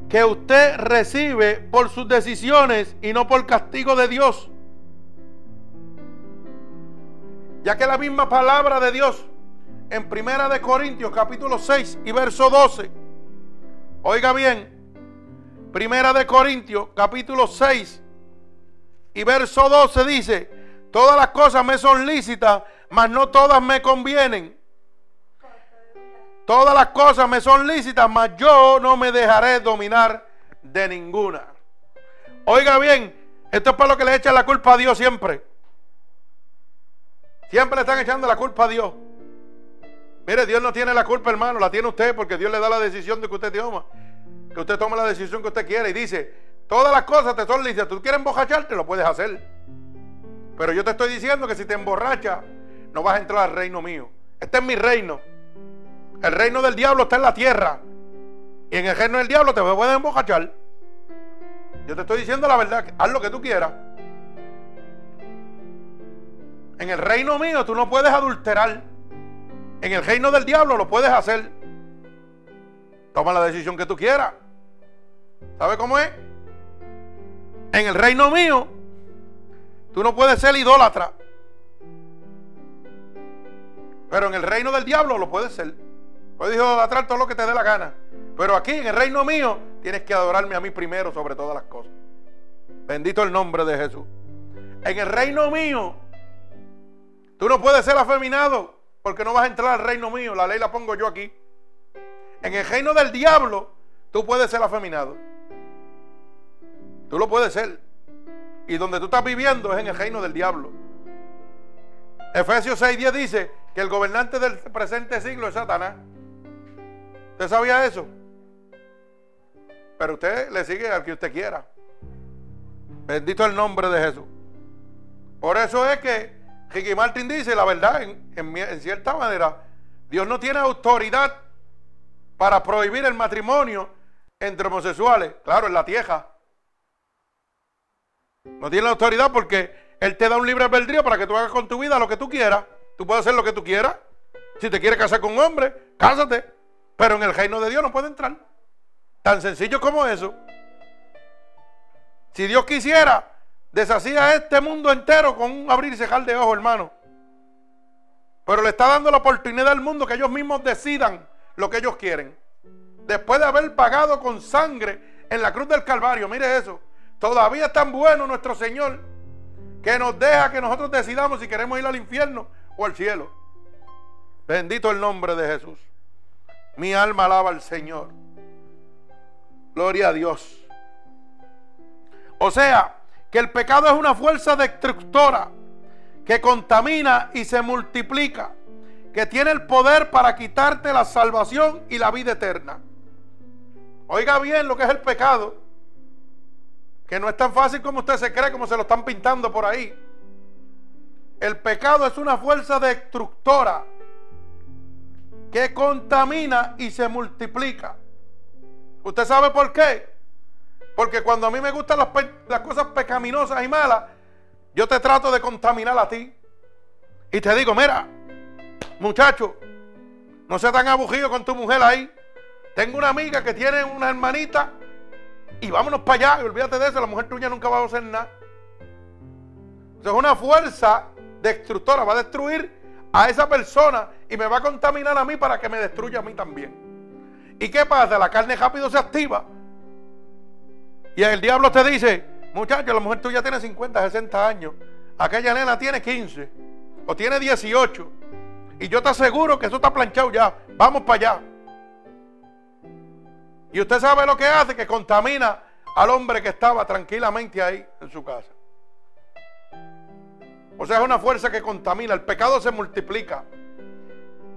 que usted recibe por sus decisiones y no por castigo de Dios. Ya que la misma palabra de Dios en Primera de Corintios capítulo 6 y verso 12. Oiga bien, Primera de Corintios capítulo 6 y verso 12 dice, todas las cosas me son lícitas, mas no todas me convienen. Todas las cosas me son lícitas, mas yo no me dejaré dominar de ninguna. Oiga bien, esto es para lo que le echan la culpa a Dios siempre. Siempre le están echando la culpa a Dios. Mire, Dios no tiene la culpa, hermano, la tiene usted porque Dios le da la decisión de que usted toma. Que usted tome la decisión que usted quiera y dice, todas las cosas te son lícitas. Tú quieres emborracharte, lo puedes hacer. Pero yo te estoy diciendo que si te emborrachas, no vas a entrar al reino mío. Este es mi reino. El reino del diablo está en la tierra. Y en el reino del diablo te puedes embocachar. Yo te estoy diciendo la verdad. Haz lo que tú quieras. En el reino mío tú no puedes adulterar. En el reino del diablo lo puedes hacer. Toma la decisión que tú quieras. ¿Sabe cómo es? En el reino mío tú no puedes ser idólatra. Pero en el reino del diablo lo puedes ser. Puedes idolatrar todo lo que te dé la gana. Pero aquí en el reino mío tienes que adorarme a mí primero sobre todas las cosas. Bendito el nombre de Jesús. En el reino mío, tú no puedes ser afeminado porque no vas a entrar al reino mío. La ley la pongo yo aquí. En el reino del diablo, tú puedes ser afeminado. Tú lo puedes ser. Y donde tú estás viviendo es en el reino del diablo. Efesios 6:10 dice que el gobernante del presente siglo es Satanás. ¿Usted sabía eso? Pero usted le sigue al que usted quiera. Bendito el nombre de Jesús. Por eso es que Ricky Martin dice la verdad, en, cierta manera, Dios no tiene autoridad para prohibir el matrimonio entre homosexuales. Claro, en la tierra. No tiene la autoridad porque Él te da un libre albedrío para que tú hagas con tu vida lo que tú quieras. Tú puedes hacer lo que tú quieras. Si te quieres casar con un hombre, cásate. Pero en el reino de Dios no puede entrar. Tan sencillo como eso. Si Dios quisiera, deshacía este mundo entero con un abrir y cejar de ojos, hermano. Pero le está dando la oportunidad al mundo que ellos mismos decidan lo que ellos quieren. Después de haber pagado con sangre en la cruz del Calvario, mire eso. Todavía es tan bueno nuestro Señor que nos deja que nosotros decidamos si queremos ir al infierno o al cielo. Bendito el nombre de Jesús. Mi alma alaba al Señor. Gloria a Dios. O sea, que el pecado es una fuerza destructora que contamina y se multiplica, que tiene el poder para quitarte la salvación y la vida eterna. Oiga bien lo que es el pecado, que no es tan fácil como usted se cree, como se lo están pintando por ahí. El pecado es una fuerza destructora que contamina y se multiplica. ¿Usted sabe por qué? Porque cuando a mí me gustan las, cosas pecaminosas y malas, yo te trato de contaminar a ti. Y te digo, mira, muchacho, no seas tan aburrido con tu mujer ahí. Tengo una amiga que tiene una hermanita y vámonos para allá, y olvídate de eso, la mujer tuya nunca va a hacer nada. O sea, es una fuerza destructora, va a destruir a esa persona y me va a contaminar a mí para que me destruya a mí también. ¿Y qué pasa? La carne rápido se activa. Y el diablo te dice, muchacho, la mujer tuya tiene 50, 60 años. Aquella nena tiene 15 o tiene 18. Y yo te aseguro que eso está planchado ya. Vamos para allá. Y usted sabe lo que hace, que contamina al hombre que estaba tranquilamente ahí en su casa. O sea, es una fuerza que contamina. El pecado se multiplica.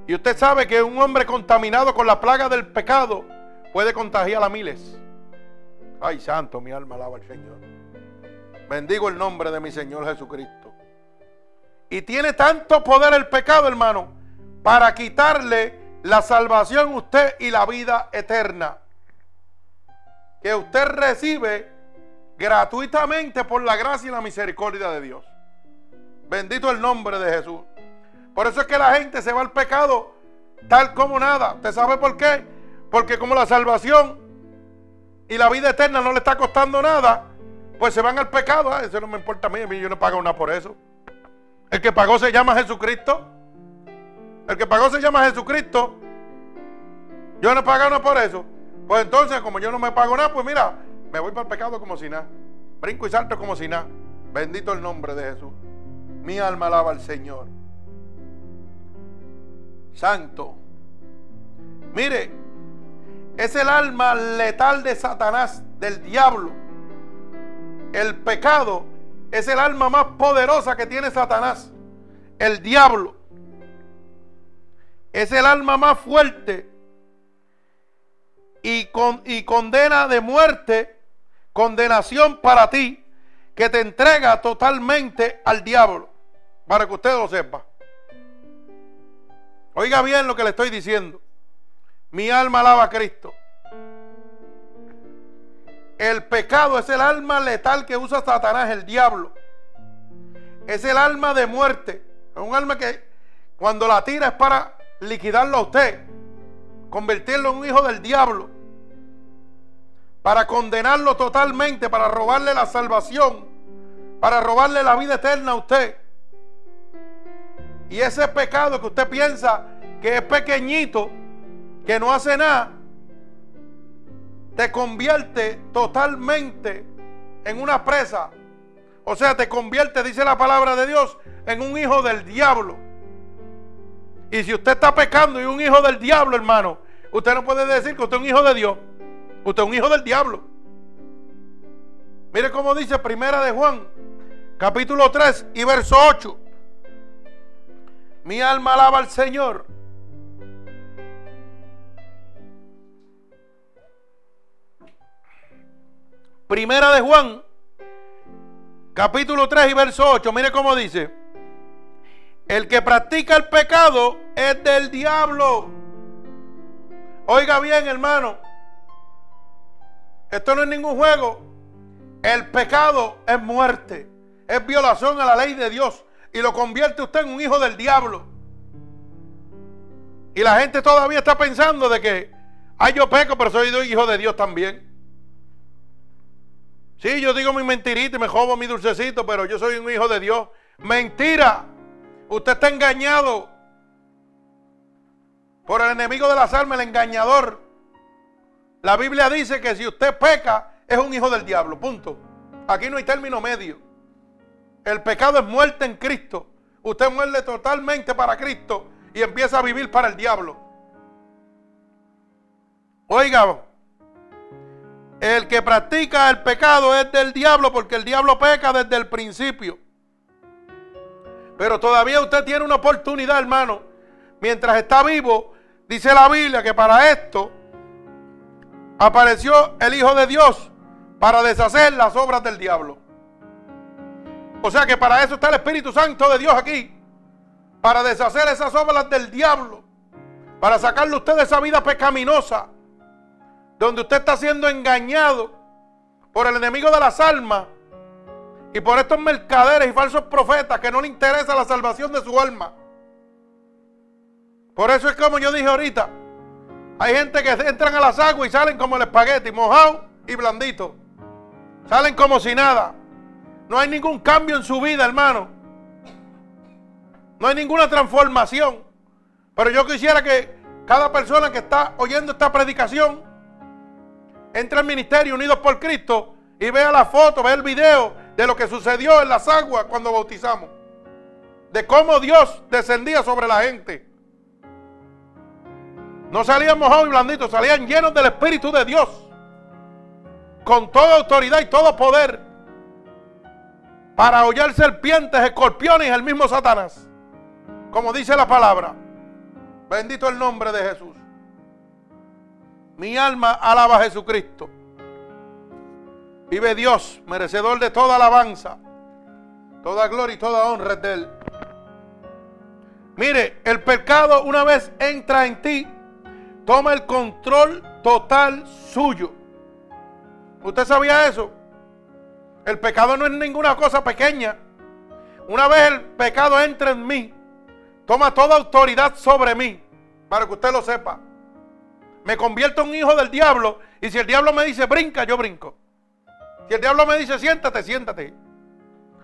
Y usted sabe que un hombre contaminado con la plaga del pecado puede contagiar a miles. Ay, santo, mi alma alaba al Señor. Bendigo el nombre de mi Señor Jesucristo. Y tiene tanto poder el pecado, hermano, para quitarle la salvación a usted y la vida eterna que usted recibe gratuitamente por la gracia y la misericordia de Dios. Bendito el nombre de Jesús. Por eso es que la gente se va al pecado tal como nada. ¿Usted sabe por qué? Porque como la salvación y la vida eterna no le está costando nada, pues se van al pecado. Ah, eso no me importa a mí, a mí yo no pago nada por eso. El que pagó se llama Jesucristo. El que pagó se llama Jesucristo. Yo no pago nada por eso. Pues entonces, como yo no me pago nada, pues mira, me voy para el pecado como si nada. Brinco y salto como si nada. Bendito el nombre de Jesús. Mi alma alaba al Señor. Santo. Mire, es el alma letal de Satanás, del diablo. El pecado es el alma más poderosa que tiene Satanás. El diablo. Es el alma más fuerte y, con, y condena de muerte, condenación para ti, que te entrega totalmente al diablo, para que usted lo sepa. Oiga bien lo que le estoy diciendo. Mi alma alaba a Cristo. El pecado es el alma letal que usa Satanás, el diablo. Es el alma de muerte. Es un alma que cuando la tira es para liquidarlo a usted convertirlo en un hijo del diablo, para condenarlo totalmente, para robarle la salvación, para robarle la vida eterna a usted. Y ese pecado que usted piensa que es pequeñito, que no hace nada, te convierte totalmente en una presa. O sea, te convierte, dice la palabra de Dios, en un hijo del diablo. Y si usted está pecando y un hijo del diablo, hermano, usted no puede decir que usted es un hijo de Dios. Usted es un hijo del diablo. Mire cómo dice Primera de Juan, capítulo 3 y verso 8. Mi alma alaba al Señor. Primera de Juan, capítulo 3 y verso 8. Mire cómo dice. El que practica el pecado es del diablo. Oiga bien, hermano. Esto no es ningún juego. El pecado es muerte. Es violación a la ley de Dios. Y lo convierte usted en un hijo del diablo. Y la gente todavía está pensando de que, ay, yo peco, pero soy hijo de Dios también. Sí, yo digo mi mentirita y me jobo mi dulcecito, pero yo soy un hijo de Dios. Mentira. Usted está engañado por el enemigo de las almas, el engañador. La Biblia dice que si usted peca, es un hijo del diablo. Punto. Aquí no hay término medio. El pecado es muerte en Cristo. Usted muere totalmente para Cristo y empieza a vivir para el diablo. Oiga, el que practica el pecado es del diablo porque el diablo peca desde el principio. Pero todavía usted tiene una oportunidad, hermano. Mientras está vivo, dice la Biblia que para esto apareció el Hijo de Dios para deshacer las obras del diablo. O sea que para eso está el Espíritu Santo de Dios aquí. Para deshacer esas obras del diablo. Para sacarle usted de esa vida pecaminosa. Donde usted está siendo engañado por el enemigo de las almas y por estos mercaderes y falsos profetas que no le interesa la salvación de su alma. Por eso es como yo dije ahorita. Hay gente que entran a las aguas y salen como el espagueti, mojado y blanditos. Salen como si nada. No hay ningún cambio en su vida, hermano. No hay ninguna transformación. Pero yo quisiera que cada persona que está oyendo esta predicación entre al ministerio Unidos por Cristo y vea la foto, vea el video de lo que sucedió en las aguas cuando bautizamos. De cómo Dios descendía sobre la gente. No salían mojados y blanditos, salían llenos del Espíritu de Dios. Con toda autoridad y todo poder. Para hollar serpientes, escorpiones el mismo Satanás. Como dice la palabra. Bendito el nombre de Jesús. Mi alma alaba a Jesucristo. Vive Dios, merecedor de toda alabanza, toda gloria y toda honra de Él. Mire, el pecado una vez entra en ti, toma el control total suyo. ¿Usted sabía eso? El pecado no es ninguna cosa pequeña. Una vez el pecado entra en mí, toma toda autoridad sobre mí, para que usted lo sepa. Me convierto en un hijo del diablo y si el diablo me dice brinca, yo brinco. Si el diablo me dice siéntate, siéntate.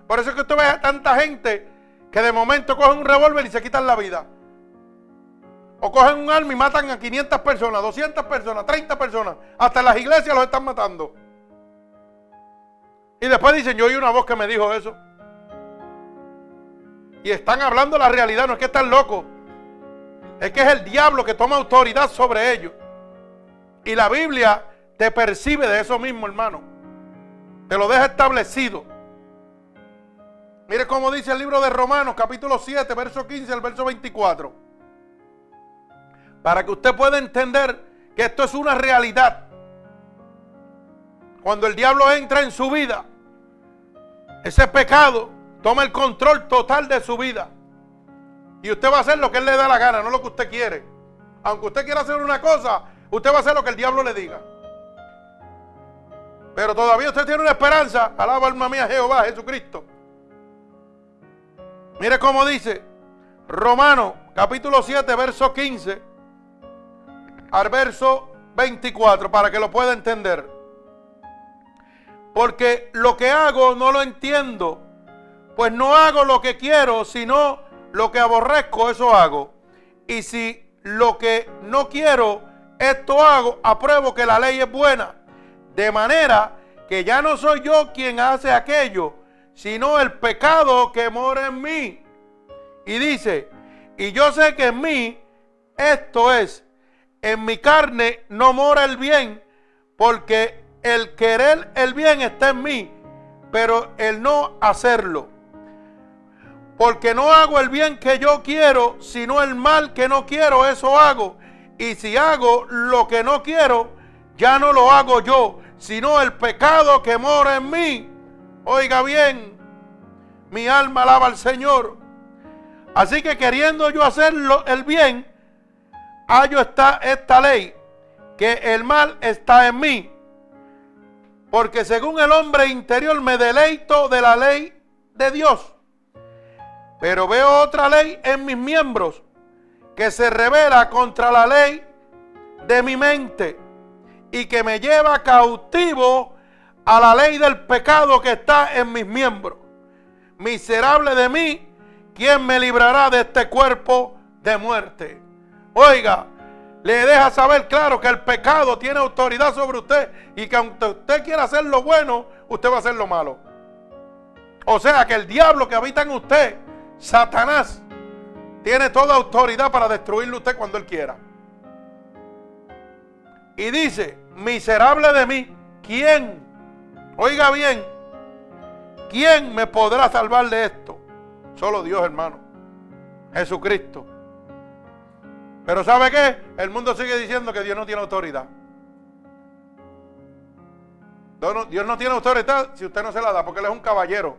Por eso es que usted ve a tanta gente que de momento cogen un revólver y se quitan la vida. O cogen un arma y matan a 500 personas, 200 personas, 30 personas. Hasta las iglesias los están matando. Y después dicen, yo oí una voz que me dijo eso. Y están hablando la realidad, no es que están locos. Es que es el diablo que toma autoridad sobre ellos. Y la Biblia te percibe de eso mismo, hermano. Te lo deja establecido. Mire cómo dice el libro de Romanos, capítulo 7, verso 15 al verso 24. Para que usted pueda entender que esto es una realidad. Cuando el diablo entra en su vida, ese pecado toma el control total de su vida. Y usted va a hacer lo que él le da la gana, no lo que usted quiere. Aunque usted quiera hacer una cosa, usted va a hacer lo que el diablo le diga. Pero todavía usted tiene una esperanza. Alaba alma mía Jehová, Jesucristo. Mire cómo dice Romano capítulo 7, verso 15 al verso 24, para que lo pueda entender. Porque lo que hago no lo entiendo, pues no hago lo que quiero, sino lo que aborrezco, eso hago. Y si lo que no quiero, esto hago, apruebo que la ley es buena. De manera que ya no soy yo quien hace aquello, sino el pecado que mora en mí. Y dice, y yo sé que en mí, esto es, en mi carne no mora el bien, porque el querer el bien está en mí, pero el no hacerlo. Porque no hago el bien que yo quiero, sino el mal que no quiero, eso hago. Y si hago lo que no quiero, ya no lo hago yo, sino el pecado que mora en mí. Oiga bien, mi alma alaba al Señor. Así que queriendo yo hacer el bien, hallo esta, esta ley, que el mal está en mí. Porque según el hombre interior me deleito de la ley de Dios. Pero veo otra ley en mis miembros que se revela contra la ley de mi mente y que me lleva cautivo a la ley del pecado que está en mis miembros. Miserable de mí, ¿quién me librará de este cuerpo de muerte? Oiga, le deja saber claro que el pecado tiene autoridad sobre usted y que aunque usted quiera hacer lo bueno, usted va a hacer lo malo. O sea que el diablo que habita en usted, Satanás, tiene toda autoridad para destruirlo usted cuando él quiera. Y dice, miserable de mí, ¿quién? Oiga bien, ¿quién me podrá salvar de esto? Solo Dios, hermano. Jesucristo. Pero ¿sabe qué? El mundo sigue diciendo que Dios no tiene autoridad. Dios no tiene autoridad si usted no se la da, porque Él es un caballero.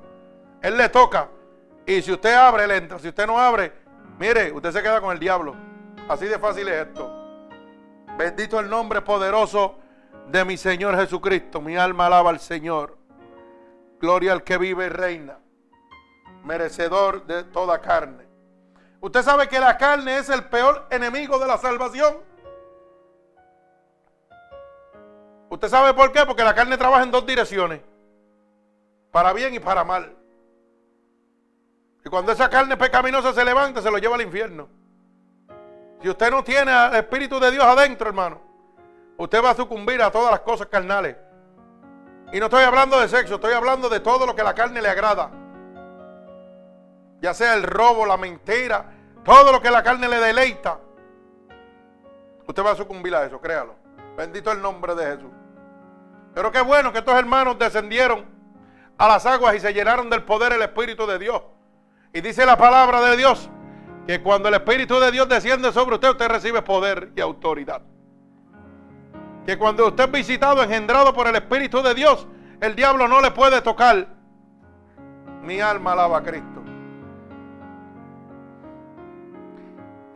Él le toca. Y si usted abre, Él entra. Si usted no abre, mire, usted se queda con el diablo. Así de fácil es esto. Bendito el nombre poderoso de mi Señor Jesucristo. Mi alma alaba al Señor. Gloria al que vive y reina. Merecedor de toda carne. Usted sabe que la carne es el peor enemigo de la salvación. ¿Usted sabe por qué? Porque la carne trabaja en dos direcciones. Para bien y para mal. Y cuando esa carne pecaminosa se levanta, se lo lleva al infierno. Si usted no tiene al Espíritu de Dios adentro, hermano, usted va a sucumbir a todas las cosas carnales. Y no estoy hablando de sexo, estoy hablando de todo lo que la carne le agrada. Ya sea el robo, la mentira, todo lo que la carne le deleita. Usted va a sucumbir a eso, créalo. Bendito el nombre de Jesús. Pero qué bueno que estos hermanos descendieron a las aguas y se llenaron del poder del Espíritu de Dios. Y dice la palabra de Dios que cuando el Espíritu de Dios desciende sobre usted, usted recibe poder y autoridad. Que cuando usted es visitado, engendrado por el Espíritu de Dios, el diablo no le puede tocar. Mi alma alaba a Cristo.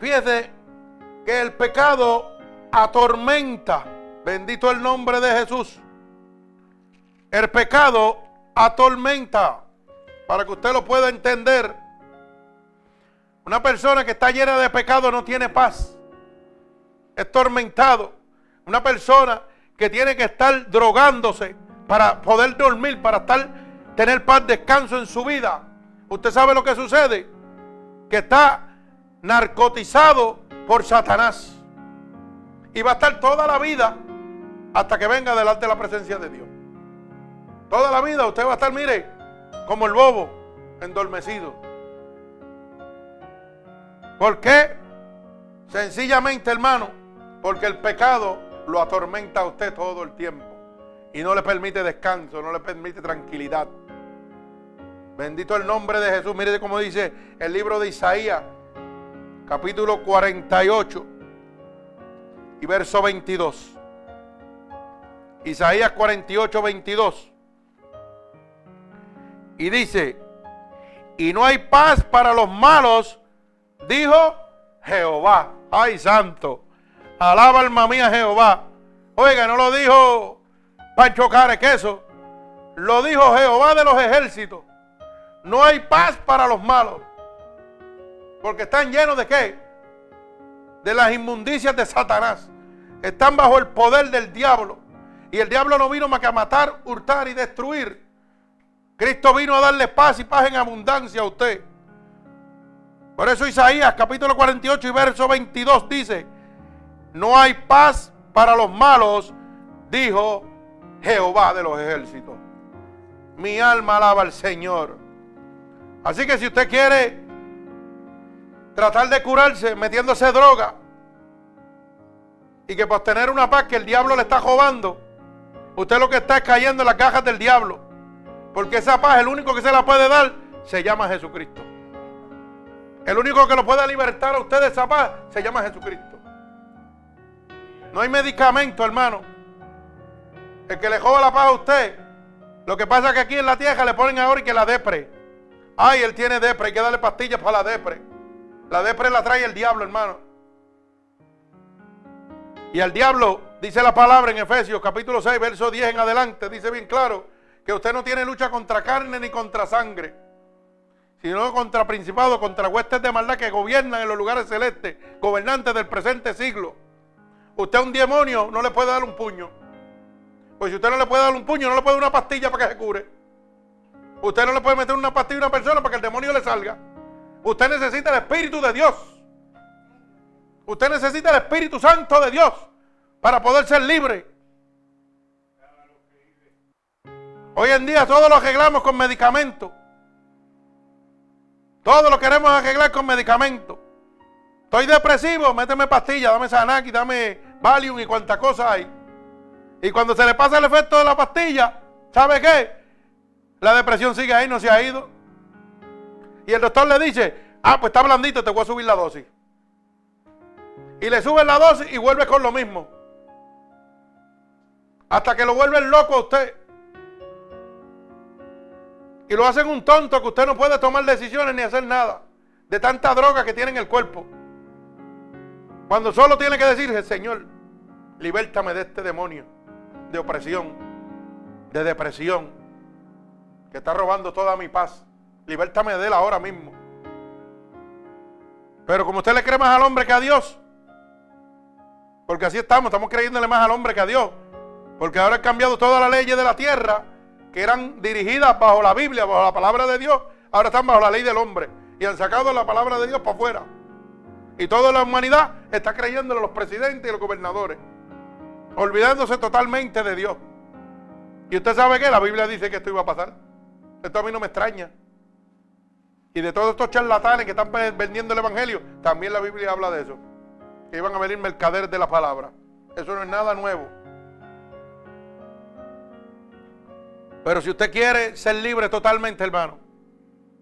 Fíjese que el pecado atormenta. Bendito el nombre de Jesús. El pecado atormenta. Para que usted lo pueda entender. Una persona que está llena de pecado no tiene paz. Es tormentado. Una persona que tiene que estar drogándose para poder dormir, para estar, tener paz, descanso en su vida. Usted sabe lo que sucede. Que está narcotizado por Satanás. Y va a estar toda la vida hasta que venga delante de la presencia de Dios. Toda la vida usted va a estar, mire, como el bobo, endormecido. ¿Por qué? Sencillamente, hermano, porque el pecado lo atormenta a usted todo el tiempo y no le permite descanso, no le permite tranquilidad. Bendito el nombre de Jesús. Mire cómo dice el libro de Isaías, capítulo 48 y verso 22. Isaías 48, 22. Y dice, y no hay paz para los malos, dijo Jehová. Ay, santo. Alaba alma mía Jehová. Oiga, no lo dijo Pancho Care Queso. Lo dijo Jehová de los ejércitos. No hay paz para los malos. Porque están llenos de qué? De las inmundicias de Satanás. Están bajo el poder del diablo. Y el diablo no vino más que a matar, hurtar y destruir. Cristo vino a darle paz y paz en abundancia a usted. Por eso Isaías capítulo 48 y verso 22 dice, no hay paz para los malos, dijo Jehová de los ejércitos. Mi alma alaba al Señor. Así que si usted quiere tratar de curarse metiéndose droga y que por tener una paz que el diablo le está robando, usted lo que está es cayendo en las cajas del diablo. Porque esa paz, el único que se la puede dar, se llama Jesucristo. El único que lo puede libertar a usted de esa paz se llama Jesucristo. No hay medicamento, hermano. El que le joda la paz a usted. Lo que pasa es que aquí en la tierra le ponen ahora y que la depre. Ay, él tiene depre, hay que darle pastillas para la depre. La depre la trae el diablo, hermano. Y al diablo, dice la palabra en Efesios capítulo 6, verso 10 en adelante, dice bien claro que usted no tiene lucha contra carne ni contra sangre, sino contra principados, contra huestes de maldad que gobiernan en los lugares celestes, gobernantes del presente siglo. Usted a un demonio no le puede dar un puño. Pues si usted no le puede dar un puño, no le puede dar una pastilla para que se cure. Usted no le puede meter una pastilla a una persona para que el demonio le salga. Usted necesita el Espíritu de Dios. Usted necesita el Espíritu Santo de Dios para poder ser libre. Hoy en día todo lo arreglamos con medicamentos. Todo lo queremos arreglar con medicamentos. Estoy depresivo, méteme pastilla, dame Sanaki, dame Valium y cuánta cosa hay. Y cuando se le pasa el efecto de la pastilla, ¿sabe qué? La depresión sigue ahí, no se ha ido. Y el doctor le dice, ah, pues está blandito, te voy a subir la dosis. Y le sube la dosis y vuelve con lo mismo. Hasta que lo vuelven loco a usted. Y lo hacen un tonto que usted no puede tomar decisiones ni hacer nada. De tanta droga que tiene en el cuerpo. Cuando solo tiene que decirse, Señor, libértame de este demonio de opresión, de depresión, que está robando toda mi paz. Libértame de él ahora mismo. Pero como usted le cree más al hombre que a Dios, porque así estamos, estamos creyéndole más al hombre que a Dios. Porque ahora han cambiado todas las leyes de la tierra que eran dirigidas bajo la Biblia, bajo la palabra de Dios. Ahora están bajo la ley del hombre. Y han sacado la palabra de Dios para afuera. Y toda la humanidad está creyendo en los presidentes y los gobernadores. Olvidándose totalmente de Dios. Y usted sabe que la Biblia dice que esto iba a pasar. Esto a mí no me extraña. Y de todos estos charlatanes que están vendiendo el Evangelio, también la Biblia habla de eso. Que iban a venir mercaderes de la palabra. Eso no es nada nuevo. Pero si usted quiere ser libre totalmente, hermano,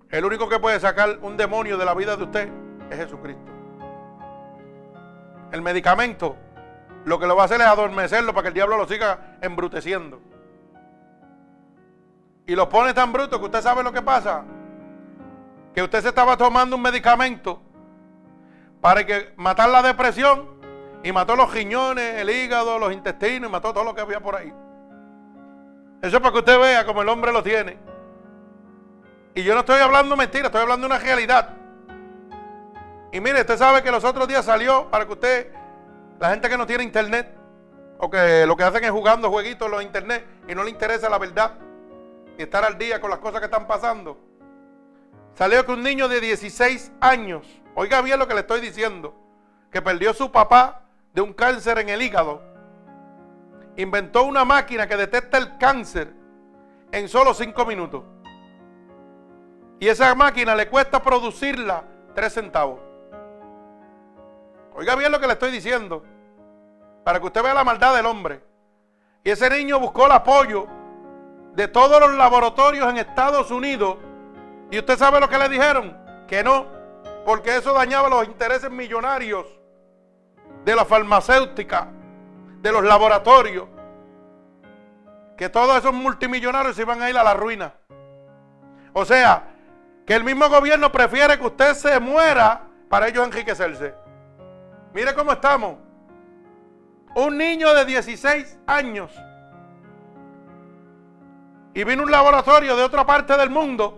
el único que puede sacar un demonio de la vida de usted es Jesucristo. El medicamento lo que lo va a hacer es adormecerlo para que el diablo lo siga embruteciendo. Y lo pone tan bruto que usted sabe lo que pasa. Que usted se estaba tomando un medicamento para que matar la depresión y mató los riñones, el hígado, los intestinos y mató todo lo que había por ahí. Eso es para que usted vea cómo el hombre lo tiene. Y yo no estoy hablando mentira, estoy hablando de una realidad. Y mire, usted sabe que los otros días salió para que usted, la gente que no tiene internet, o que lo que hacen es jugando jueguitos en los internet y no le interesa la verdad, y estar al día con las cosas que están pasando. Salió que un niño de 16 años, oiga bien lo que le estoy diciendo, que perdió su papá de un cáncer en el hígado inventó una máquina que detecta el cáncer en solo cinco minutos. Y esa máquina le cuesta producirla tres centavos. Oiga bien lo que le estoy diciendo. Para que usted vea la maldad del hombre. Y ese niño buscó el apoyo de todos los laboratorios en Estados Unidos. Y usted sabe lo que le dijeron. Que no. Porque eso dañaba los intereses millonarios de la farmacéutica de los laboratorios, que todos esos multimillonarios se iban a ir a la ruina. O sea, que el mismo gobierno prefiere que usted se muera para ellos enriquecerse. Mire cómo estamos. Un niño de 16 años. Y vino un laboratorio de otra parte del mundo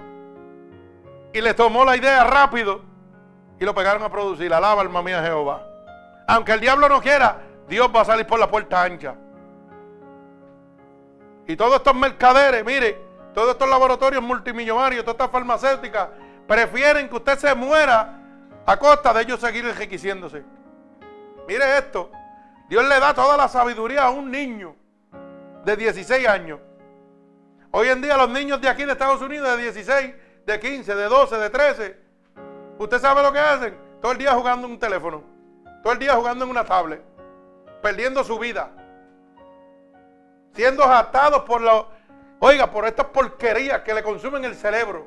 y le tomó la idea rápido y lo pegaron a producir. Alaba alma mía Jehová. Aunque el diablo no quiera, Dios va a salir por la puerta ancha. Y todos estos mercaderes, mire, todos estos laboratorios multimillonarios, todas estas farmacéuticas, prefieren que usted se muera a costa de ellos seguir enriqueciéndose. Mire esto, Dios le da toda la sabiduría a un niño de 16 años. Hoy en día los niños de aquí de Estados Unidos de 16, de 15, de 12, de 13, ¿usted sabe lo que hacen? Todo el día jugando en un teléfono, todo el día jugando en una tablet perdiendo su vida. Siendo atados por lo, oiga, por estas porquerías que le consumen el cerebro.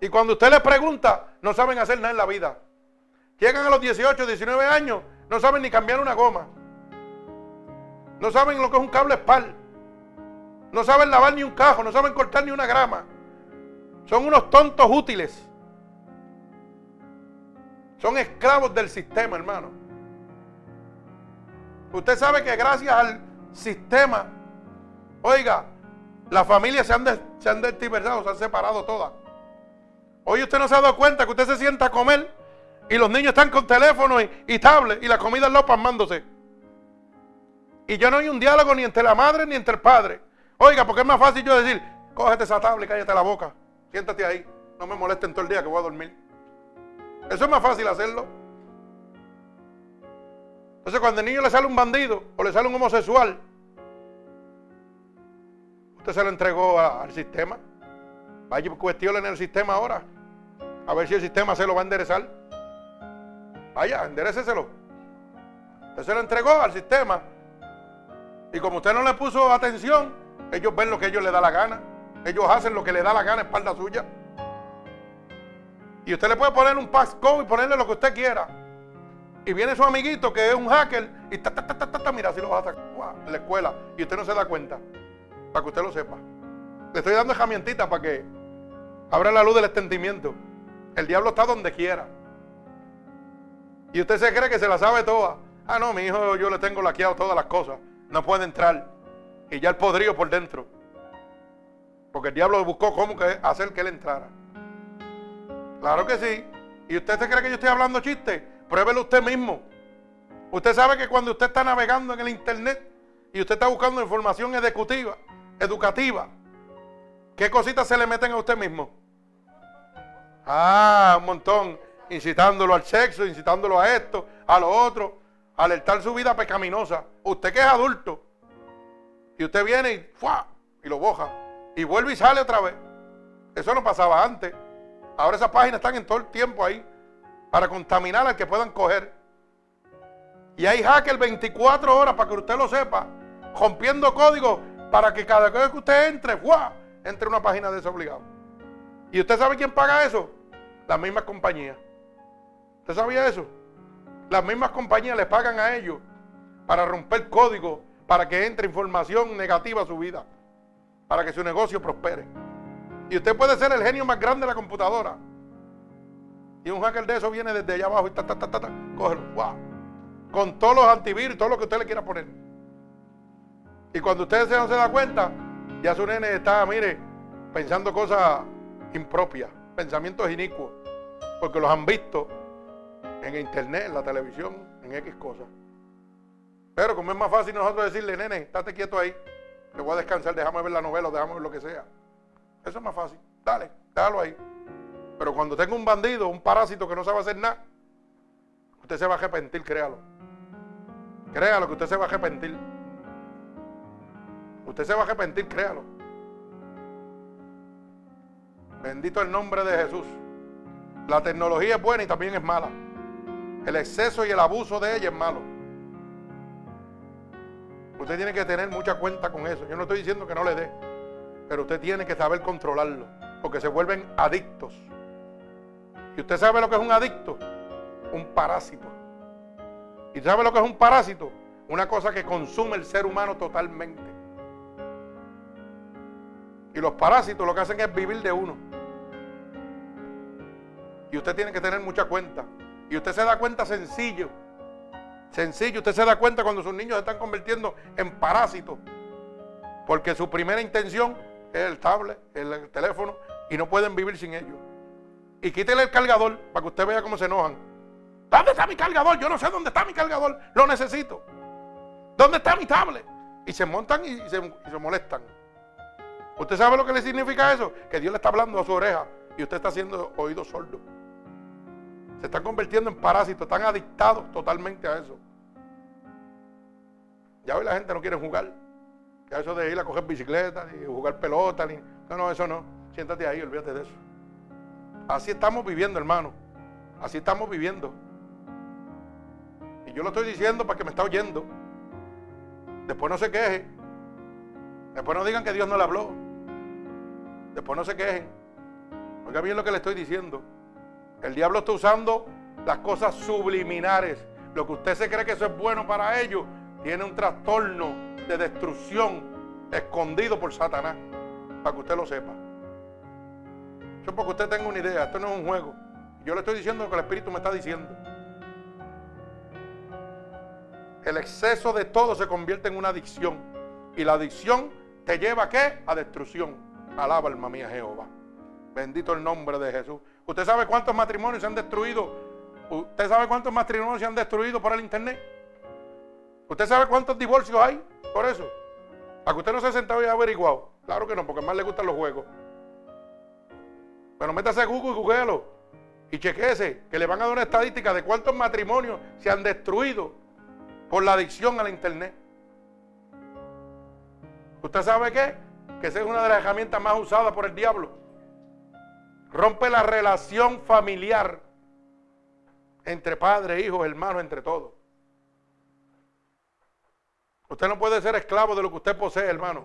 Y cuando usted le pregunta, no saben hacer nada en la vida. Llegan a los 18, 19 años, no saben ni cambiar una goma. No saben lo que es un cable espal. No saben lavar ni un cajo, no saben cortar ni una grama. Son unos tontos útiles. Son esclavos del sistema, hermano. Usted sabe que gracias al sistema, oiga, las familias se han, se han se han separado todas. Hoy usted no se ha dado cuenta que usted se sienta a comer y los niños están con teléfono y, y tablet y la comida en los pasmándose. Y ya no hay un diálogo ni entre la madre ni entre el padre. Oiga, porque es más fácil yo decir, cógete esa tablet y cállate la boca. Siéntate ahí. No me molesten todo el día que voy a dormir. Eso es más fácil hacerlo. Entonces cuando el niño le sale un bandido o le sale un homosexual, usted se lo entregó al sistema. Vaya cuestiones en el sistema ahora. A ver si el sistema se lo va a enderezar. Vaya, endereceselo. Usted se lo entregó al sistema. Y como usted no le puso atención, ellos ven lo que ellos les da la gana. Ellos hacen lo que les da la gana, espalda suya. Y usted le puede poner un passcode y ponerle lo que usted quiera. Y viene su amiguito que es un hacker y ta, ta, ta, ta, ta, mira, así lo va a sacar la escuela. Y usted no se da cuenta. Para que usted lo sepa. Le estoy dando herramientitas para que abra la luz del extendimiento. El diablo está donde quiera. Y usted se cree que se la sabe toda. Ah, no, mi hijo, yo le tengo laqueado todas las cosas. No puede entrar. Y ya el podrido por dentro. Porque el diablo buscó cómo hacer que él entrara. Claro que sí. ¿Y usted se cree que yo estoy hablando chiste? Pruébelo usted mismo. Usted sabe que cuando usted está navegando en el internet y usted está buscando información educativa, educativa, ¿qué cositas se le meten a usted mismo? Ah, un montón. Incitándolo al sexo, incitándolo a esto, a lo otro, alertar su vida pecaminosa. Usted que es adulto, y usted viene y, ¡fua! y lo boja, y vuelve y sale otra vez. Eso no pasaba antes. Ahora esas páginas están en todo el tiempo ahí para contaminar al que puedan coger. Y hay hackers 24 horas para que usted lo sepa, rompiendo código para que cada vez que usted entre, ¡fua! entre una página desobligada. ¿Y usted sabe quién paga eso? Las mismas compañías. ¿Usted sabía eso? Las mismas compañías le pagan a ellos para romper código, para que entre información negativa a su vida, para que su negocio prospere. Y usted puede ser el genio más grande de la computadora. Y un hacker de eso viene desde allá abajo y ta, ta, ta, ta, ta cógelo. Wow. Con todos los antivirus todo lo que usted le quiera poner. Y cuando usted no se da cuenta, ya su nene está, mire, pensando cosas impropias, pensamientos inicuos, porque los han visto en internet, en la televisión, en X cosas. Pero como es más fácil nosotros decirle, nene, estate quieto ahí, te voy a descansar, déjame ver la novela, déjame ver lo que sea. Eso es más fácil. Dale, déjalo ahí. Pero cuando tenga un bandido, un parásito que no sabe hacer nada, usted se va a arrepentir, créalo. Créalo que usted se va a arrepentir. Usted se va a arrepentir, créalo. Bendito el nombre de Jesús. La tecnología es buena y también es mala. El exceso y el abuso de ella es malo. Usted tiene que tener mucha cuenta con eso. Yo no estoy diciendo que no le dé, pero usted tiene que saber controlarlo, porque se vuelven adictos. ¿Y usted sabe lo que es un adicto? Un parásito. ¿Y sabe lo que es un parásito? Una cosa que consume el ser humano totalmente. Y los parásitos lo que hacen es vivir de uno. Y usted tiene que tener mucha cuenta. Y usted se da cuenta sencillo. Sencillo, usted se da cuenta cuando sus niños se están convirtiendo en parásitos. Porque su primera intención es el tablet, el teléfono, y no pueden vivir sin ellos. Y quítele el cargador para que usted vea cómo se enojan. ¿Dónde está mi cargador? Yo no sé dónde está mi cargador. Lo necesito. ¿Dónde está mi tablet? Y se montan y se, molestan. ¿Usted sabe lo que le significa eso? Que Dios le está hablando a su oreja y usted está haciendo oído sordo. Se están convirtiendo en parásitos, están adictados totalmente a eso. Ya hoy la gente no quiere jugar. Que eso de ir a coger bicicleta, ni jugar pelota. No, no, eso no. Siéntate ahí, olvídate de eso. Así estamos viviendo, hermano. Así estamos viviendo. Y yo lo estoy diciendo para que me está oyendo. Después no se queje. Después no digan que Dios no le habló. Después no se quejen. Oiga bien lo que le estoy diciendo. El diablo está usando las cosas subliminares. Lo que usted se cree que eso es bueno para ellos, tiene un trastorno de destrucción escondido por Satanás. Para que usted lo sepa. Eso es porque usted tenga una idea. Esto no es un juego. Yo le estoy diciendo lo que el Espíritu me está diciendo. El exceso de todo se convierte en una adicción. Y la adicción te lleva a qué? A destrucción. Alaba alma mía Jehová. Bendito el nombre de Jesús. ¿Usted sabe cuántos matrimonios se han destruido? ¿Usted sabe cuántos matrimonios se han destruido por el internet? ¿Usted sabe cuántos divorcios hay por eso? ¿A que usted no se ha sentado y ha averiguado? Claro que no, porque más le gustan los juegos. Pero métase a Google y googlealo. Y chequese que le van a dar una estadística de cuántos matrimonios se han destruido por la adicción a la internet. ¿Usted sabe qué? Que esa es una de las herramientas más usadas por el diablo. Rompe la relación familiar entre padre, hijos, hermanos, entre todos. Usted no puede ser esclavo de lo que usted posee, hermano.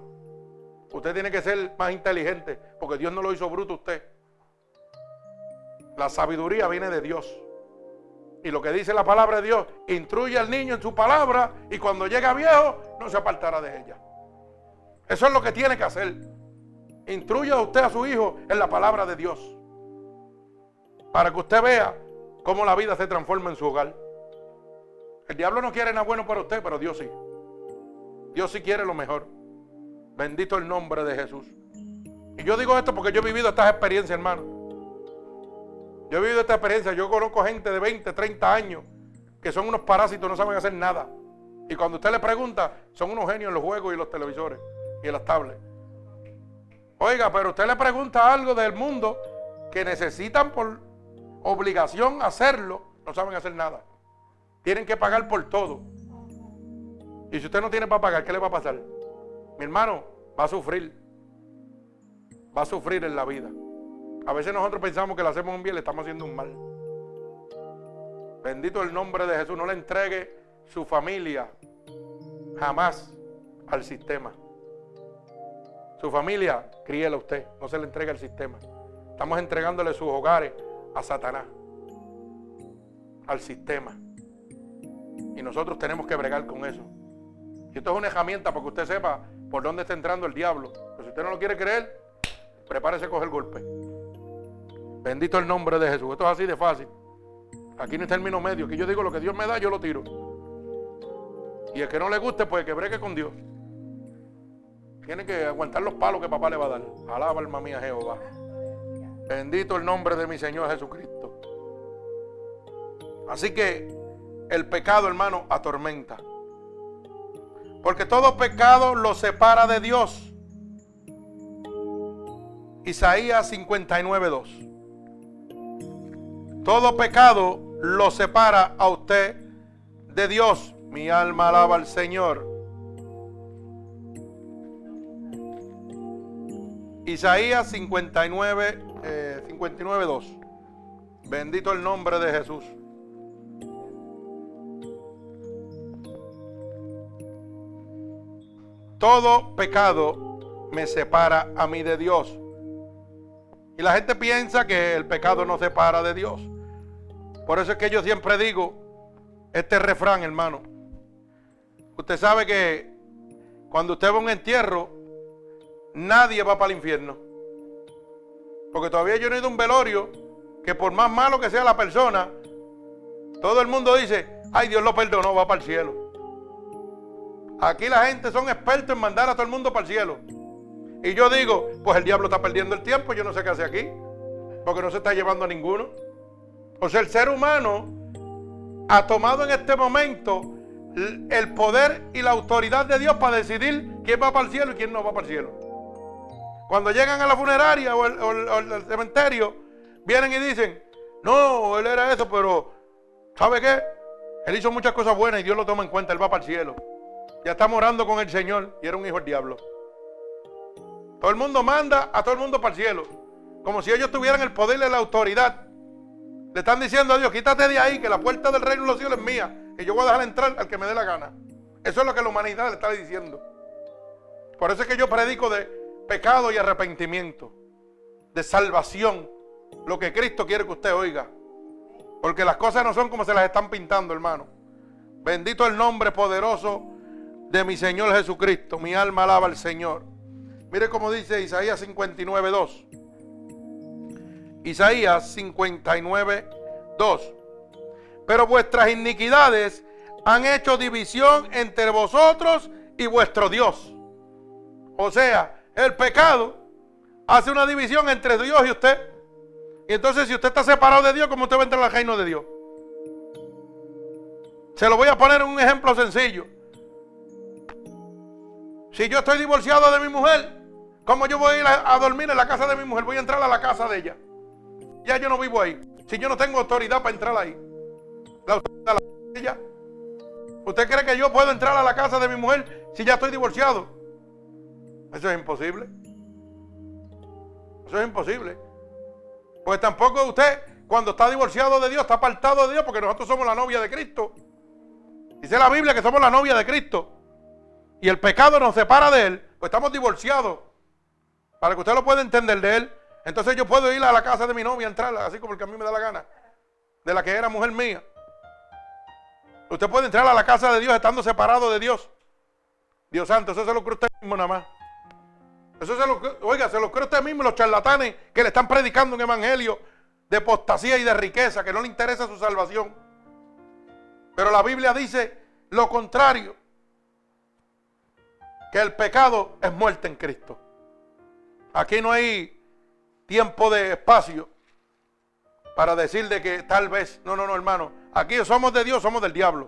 Usted tiene que ser más inteligente, porque Dios no lo hizo bruto usted. La sabiduría viene de Dios. Y lo que dice la palabra de Dios, instruye al niño en su palabra y cuando llega viejo no se apartará de ella. Eso es lo que tiene que hacer. Instruya a usted a su hijo en la palabra de Dios. Para que usted vea cómo la vida se transforma en su hogar. El diablo no quiere nada bueno para usted, pero Dios sí. Dios sí quiere lo mejor. Bendito el nombre de Jesús. Y yo digo esto porque yo he vivido estas experiencias, hermano. Yo he vivido esta experiencia. Yo conozco gente de 20, 30 años que son unos parásitos, no saben hacer nada. Y cuando usted le pregunta, son unos genios en los juegos y los televisores y en las tablets. Oiga, pero usted le pregunta algo del mundo que necesitan por obligación hacerlo, no saben hacer nada. Tienen que pagar por todo. Y si usted no tiene para pagar, ¿qué le va a pasar? Mi hermano va a sufrir. Va a sufrir en la vida. A veces nosotros pensamos que le hacemos un bien, le estamos haciendo un mal. Bendito el nombre de Jesús. No le entregue su familia jamás al sistema. Su familia, críela usted, no se le entregue al sistema. Estamos entregándole sus hogares a Satanás, al sistema. Y nosotros tenemos que bregar con eso. Y esto es una herramienta para que usted sepa por dónde está entrando el diablo. Pero si usted no lo quiere creer, prepárese a coger el golpe. Bendito el nombre de Jesús. Esto es así de fácil. Aquí no hay término medio. Que yo digo lo que Dios me da, yo lo tiro. Y el que no le guste, pues que bregue con Dios. Tiene que aguantar los palos que papá le va a dar. Alaba alma mía Jehová. Bendito el nombre de mi Señor Jesucristo. Así que el pecado, hermano, atormenta. Porque todo pecado lo separa de Dios. Isaías 59.2. Todo pecado lo separa a usted de Dios. Mi alma alaba al Señor. Isaías 59, 59, 2. Bendito el nombre de Jesús. Todo pecado me separa a mí de Dios. Y la gente piensa que el pecado no separa de Dios. Por eso es que yo siempre digo este refrán, hermano. Usted sabe que cuando usted va a un entierro, nadie va para el infierno. Porque todavía yo no he ido a un velorio que por más malo que sea la persona, todo el mundo dice, ay Dios lo perdonó, va para el cielo. Aquí la gente son expertos en mandar a todo el mundo para el cielo. Y yo digo, pues el diablo está perdiendo el tiempo, yo no sé qué hace aquí, porque no se está llevando a ninguno. O sea, el ser humano ha tomado en este momento el poder y la autoridad de Dios para decidir quién va para el cielo y quién no va para el cielo. Cuando llegan a la funeraria o al cementerio, vienen y dicen, no, él era eso, pero ¿sabe qué? Él hizo muchas cosas buenas y Dios lo toma en cuenta, él va para el cielo. Ya está morando con el Señor y era un hijo del diablo. Todo el mundo manda a todo el mundo para el cielo. Como si ellos tuvieran el poder y la autoridad. Le están diciendo a Dios, quítate de ahí, que la puerta del reino de los cielos es mía. Que yo voy a dejar entrar al que me dé la gana. Eso es lo que la humanidad le está diciendo. Por eso es que yo predico de pecado y arrepentimiento. De salvación. Lo que Cristo quiere que usted oiga. Porque las cosas no son como se las están pintando, hermano. Bendito el nombre poderoso de mi Señor Jesucristo. Mi alma alaba al Señor. Mire cómo dice Isaías 59, 2. Isaías 59, 2. Pero vuestras iniquidades han hecho división entre vosotros y vuestro Dios. O sea, el pecado hace una división entre Dios y usted. Y entonces si usted está separado de Dios, ¿cómo usted va a entrar al reino de Dios? Se lo voy a poner en un ejemplo sencillo. Si yo estoy divorciado de mi mujer, ¿cómo yo voy a ir a, dormir en la casa de mi mujer? Voy a entrar a la casa de ella. Ya yo no vivo ahí. Si yo no tengo autoridad para entrar ahí. La autoridad la de ella. ¿Usted cree que yo puedo entrar a la casa de mi mujer si ya estoy divorciado? Eso es imposible. Eso es imposible. Pues tampoco usted, cuando está divorciado de Dios, está apartado de Dios, porque nosotros somos la novia de Cristo. Dice la Biblia que somos la novia de Cristo y el pecado nos separa de Él, pues estamos divorciados. Para que usted lo pueda entender de Él. Entonces yo puedo ir a la casa de mi novia, entrar así como el que a mí me da la gana. De la que era mujer mía. Usted puede entrar a la casa de Dios estando separado de Dios. Dios santo, eso se lo cree usted mismo nada más. Eso se lo, oiga, se lo cree usted mismo los charlatanes que le están predicando un evangelio de apostasía y de riqueza, que no le interesa su salvación. Pero la Biblia dice lo contrario que el pecado es muerte en Cristo. Aquí no hay tiempo de espacio para decir de que tal vez, no, no, no, hermano, aquí somos de Dios, somos del diablo.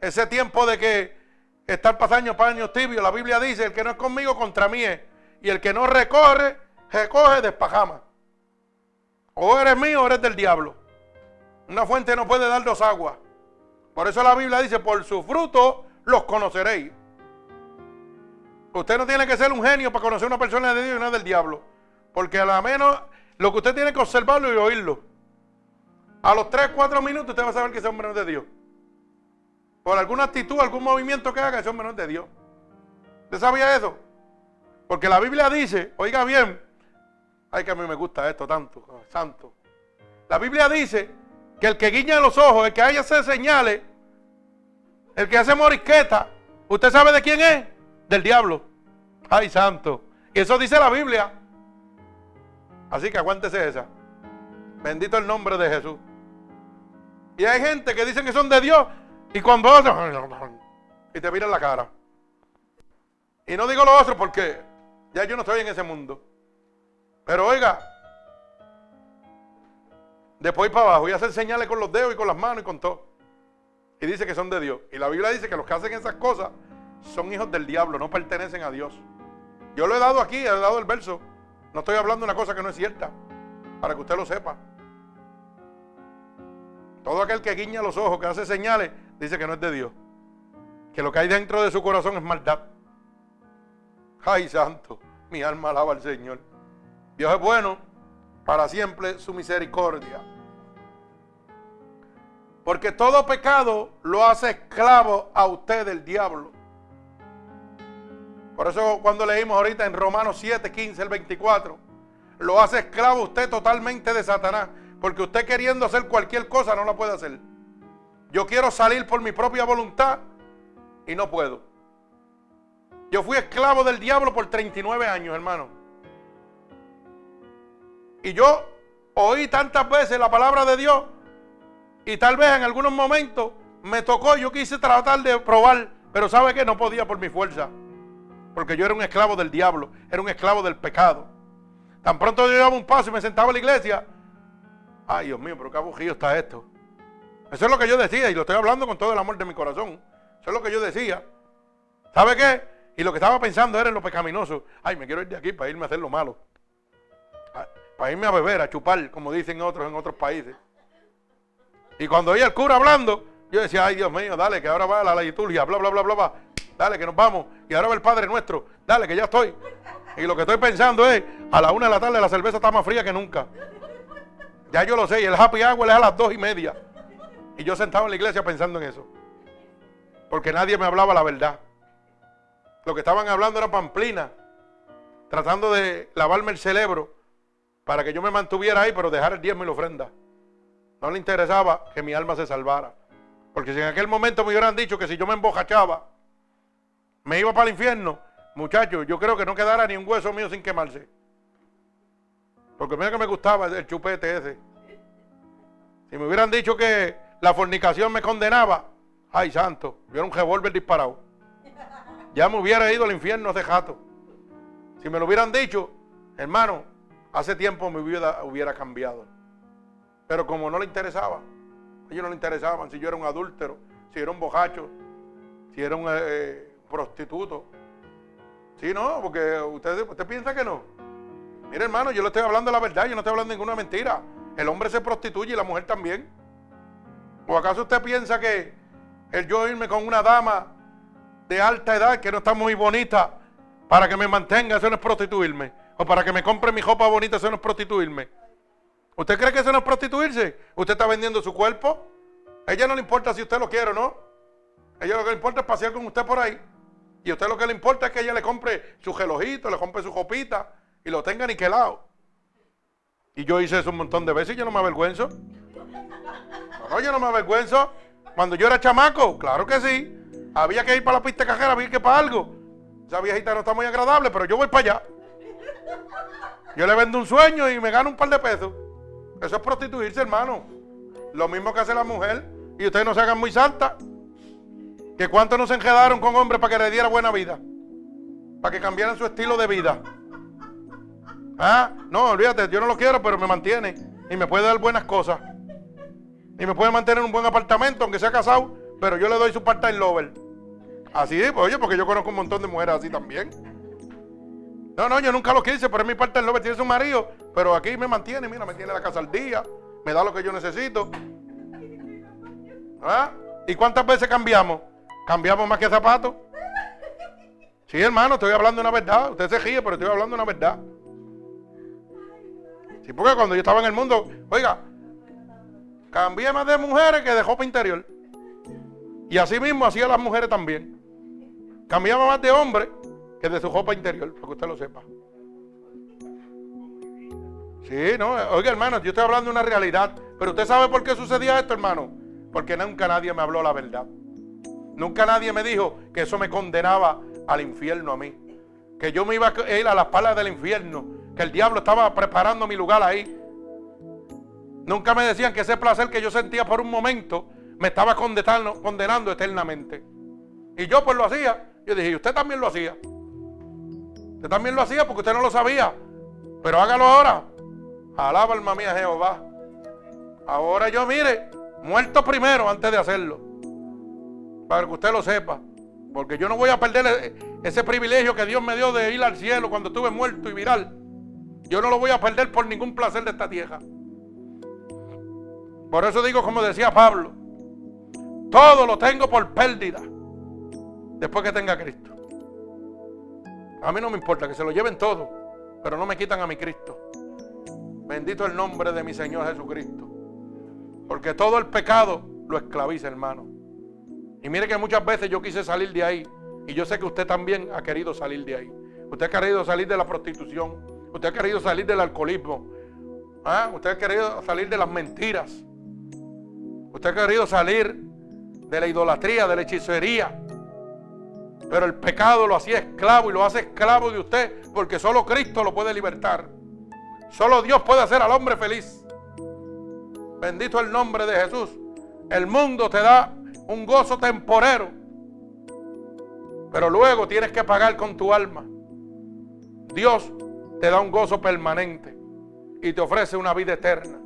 ese tiempo de que estar pasando paños tibios, la Biblia dice, el que no es conmigo contra mí es. Y el que no recorre, recoge despajama. O eres mío o eres del diablo. Una fuente no puede dar dos aguas. Por eso la Biblia dice, por su fruto los conoceréis. Usted no tiene que ser un genio para conocer una persona de Dios y no del diablo. Porque a lo menos lo que usted tiene que observarlo y oírlo. A los 3, 4 minutos usted va a saber que ese hombre no de Dios. Por alguna actitud, algún movimiento que haga, ese hombre no de Dios. ¿Usted sabía eso? Porque la Biblia dice, oiga bien, ay que a mí me gusta esto tanto, santo. La Biblia dice que el que guiña los ojos, el que haya hacer señales, el que hace morisqueta, ¿usted sabe de quién es? Del diablo. Ay, santo. Y eso dice la Biblia. Así que aguántese esa. Bendito el nombre de Jesús. Y hay gente que dicen que son de Dios y cuando y te miran la cara. Y no digo lo otro porque ya yo no estoy en ese mundo. Pero oiga, después para abajo y hacen señales con los dedos y con las manos y con todo. Y dice que son de Dios. Y la Biblia dice que los que hacen esas cosas son hijos del diablo, no pertenecen a Dios. Yo lo he dado aquí, he dado el verso. No estoy hablando de una cosa que no es cierta, para que usted lo sepa. Todo aquel que guiña los ojos, que hace señales, dice que no es de Dios. Que lo que hay dentro de su corazón es maldad. Ay, santo, mi alma alaba al Señor. Dios es bueno, para siempre su misericordia. Porque todo pecado lo hace esclavo a usted del diablo. Por eso cuando leímos ahorita en Romanos 7, 15, el 24, lo hace esclavo usted totalmente de Satanás. Porque usted queriendo hacer cualquier cosa no la puede hacer. Yo quiero salir por mi propia voluntad y no puedo. Yo fui esclavo del diablo por 39 años, hermano. Y yo oí tantas veces la palabra de Dios y tal vez en algunos momentos me tocó, yo quise tratar de probar, pero sabe que no podía por mi fuerza. Porque yo era un esclavo del diablo, era un esclavo del pecado. Tan pronto yo daba un paso y me sentaba en la iglesia, Ay, Dios mío, pero qué aburrido está esto. Eso es lo que yo decía y lo estoy hablando con todo el amor de mi corazón. Eso es lo que yo decía. ¿Sabe qué? Y lo que estaba pensando era en lo pecaminoso. Ay, me quiero ir de aquí para irme a hacer lo malo. Ah, para irme a beber, a chupar, como dicen otros en otros países. Y cuando oía el cura hablando, yo decía, ay Dios mío, dale, que ahora va la liturgia, bla, bla, bla, bla, bla. Dale, que nos vamos. Y ahora va el Padre nuestro. Dale, que ya estoy. Y lo que estoy pensando es, a la una de la tarde la cerveza está más fría que nunca. Ya yo lo sé, y el happy hour es a las dos y media. Y yo sentado en la iglesia pensando en eso. Porque nadie me hablaba la verdad. Lo que estaban hablando era pamplina. Tratando de lavarme el cerebro para que yo me mantuviera ahí, pero dejar el diezmo y la ofrenda. No le interesaba que mi alma se salvara. Porque si en aquel momento me hubieran dicho que si yo me embojachaba, me iba para el infierno, muchachos, yo creo que no quedara ni un hueso mío sin quemarse. Porque mira que me gustaba el chupete ese. Si me hubieran dicho que la fornicación me condenaba, ay santo, hubiera un revólver disparado. Ya me hubiera ido al infierno hace jato. Si me lo hubieran dicho, hermano, hace tiempo mi vida hubiera cambiado. Pero como no le interesaba, a ellos no le interesaban si yo era un adúltero, si era un bojacho, si era un eh, eh, prostituto. Sí, no, porque usted, usted piensa que no. Mire, hermano, yo le estoy hablando la verdad, yo no estoy hablando ninguna mentira. El hombre se prostituye y la mujer también. ¿O acaso usted piensa que el yo irme con una dama de alta edad que no está muy bonita para que me mantenga, eso no es prostituirme? O para que me compre mi ropa bonita, eso no es prostituirme. ¿Usted cree que eso no es prostituirse? ¿Usted está vendiendo su cuerpo? A ella no le importa si usted lo quiere o no. A ella lo que le importa es pasear con usted por ahí. Y a usted lo que le importa es que ella le compre su gelojito, le compre su copita y lo tenga niquelado. Y yo hice eso un montón de veces y yo no me avergüenzo. Yo no me avergüenzo. Cuando yo era chamaco, claro que sí. Había que ir para la pista cajera, había que ir para algo. Esa viejita no está muy agradable, pero yo voy para allá. Yo le vendo un sueño y me gano un par de pesos. Eso es prostituirse, hermano. Lo mismo que hace la mujer. Y ustedes no se hagan muy santas. Que cuántos no se enredaron con hombres para que le diera buena vida. Para que cambiaran su estilo de vida. Ah, no, olvídate, yo no lo quiero, pero me mantiene. Y me puede dar buenas cosas. Y me puede mantener en un buen apartamento, aunque sea casado, pero yo le doy su part-time lover. Así, pues, oye, porque yo conozco un montón de mujeres así también. No, no, yo nunca lo quise, pero es mi parte lover, tiene su marido, pero aquí me mantiene, mira, me tiene la casa al día, me da lo que yo necesito. ¿Ah? ¿Y cuántas veces cambiamos? ¿Cambiamos más que zapatos? Sí, hermano, estoy hablando una verdad. Usted se ríe, pero estoy hablando una verdad. Sí, porque cuando yo estaba en el mundo, oiga, cambié más de mujeres que de ropa interior. Y así mismo hacía las mujeres también. Cambiaba más de hombres que de su ropa interior, para que usted lo sepa. Sí, no, oiga hermano, yo estoy hablando de una realidad. Pero usted sabe por qué sucedía esto, hermano. Porque nunca nadie me habló la verdad. Nunca nadie me dijo que eso me condenaba al infierno a mí. Que yo me iba a ir a las palas del infierno. Que el diablo estaba preparando mi lugar ahí. Nunca me decían que ese placer que yo sentía por un momento me estaba condenando, condenando eternamente. Y yo pues lo hacía. Yo dije, ¿y usted también lo hacía? Usted también lo hacía porque usted no lo sabía. Pero hágalo ahora. Alaba alma mía Jehová. Ahora yo mire, muerto primero antes de hacerlo. Para que usted lo sepa. Porque yo no voy a perder e-, ese privilegio que Dios me dio de ir al cielo cuando estuve muerto y viral. Yo no lo voy a perder por ningún placer de esta tierra. Por eso digo, como decía Pablo, todo lo tengo por pérdida después que tenga Cristo. A mí no me importa que se lo lleven todo, pero no me quitan a mi Cristo. Bendito el nombre de mi Señor Jesucristo. Porque todo el pecado lo esclaviza, hermano. Y mire que muchas veces yo quise salir de ahí. Y yo sé que usted también ha querido salir de ahí. Usted ha querido salir de la prostitución. Usted ha querido salir del alcoholismo. ¿Ah? Usted ha querido salir de las mentiras. Usted ha querido salir de la idolatría, de la hechicería. Pero el pecado lo hacía esclavo y lo hace esclavo de usted porque solo Cristo lo puede libertar. Solo Dios puede hacer al hombre feliz. Bendito el nombre de Jesús. El mundo te da un gozo temporero. Pero luego tienes que pagar con tu alma. Dios te da un gozo permanente y te ofrece una vida eterna.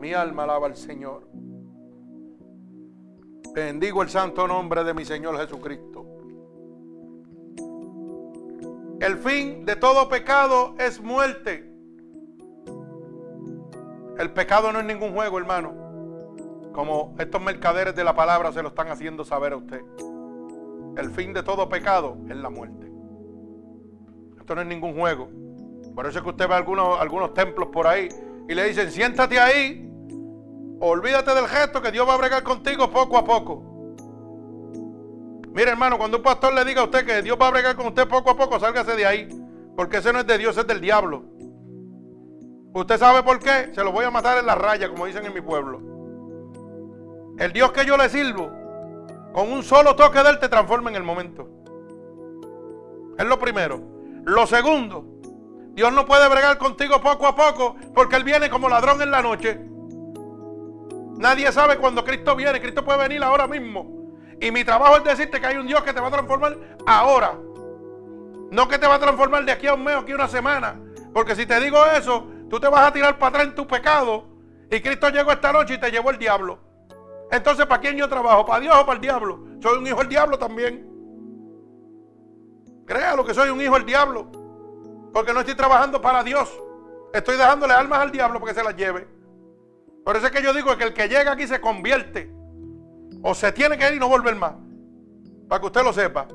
Mi alma alaba al Señor. Bendigo el santo nombre de mi Señor Jesucristo. El fin de todo pecado es muerte. El pecado no es ningún juego, hermano. Como estos mercaderes de la palabra se lo están haciendo saber a usted. El fin de todo pecado es la muerte. Esto no es ningún juego. Por eso es que usted ve algunos, algunos templos por ahí y le dicen, siéntate ahí, olvídate del gesto que Dios va a bregar contigo poco a poco. Mire, hermano, cuando un pastor le diga a usted que Dios va a bregar con usted poco a poco, sálgase de ahí. Porque ese no es de Dios, es del diablo. ¿Usted sabe por qué? Se lo voy a matar en la raya, como dicen en mi pueblo. El Dios que yo le sirvo, con un solo toque de él te transforma en el momento. Es lo primero. Lo segundo, Dios no puede bregar contigo poco a poco porque Él viene como ladrón en la noche. Nadie sabe cuando Cristo viene. Cristo puede venir ahora mismo. Y mi trabajo es decirte que hay un Dios que te va a transformar ahora. No que te va a transformar de aquí a un mes o aquí a una semana. Porque si te digo eso, tú te vas a tirar para atrás en tu pecado. Y Cristo llegó esta noche y te llevó el diablo. Entonces, ¿para quién yo trabajo? ¿Para Dios o para el diablo? Soy un hijo del diablo también. Créalo que soy un hijo del diablo. Porque no estoy trabajando para Dios. Estoy dejándole almas al diablo para que se las lleve. Por eso es que yo digo que el que llega aquí se convierte. O se tiene que ir y no volver más. Para que usted lo sepa.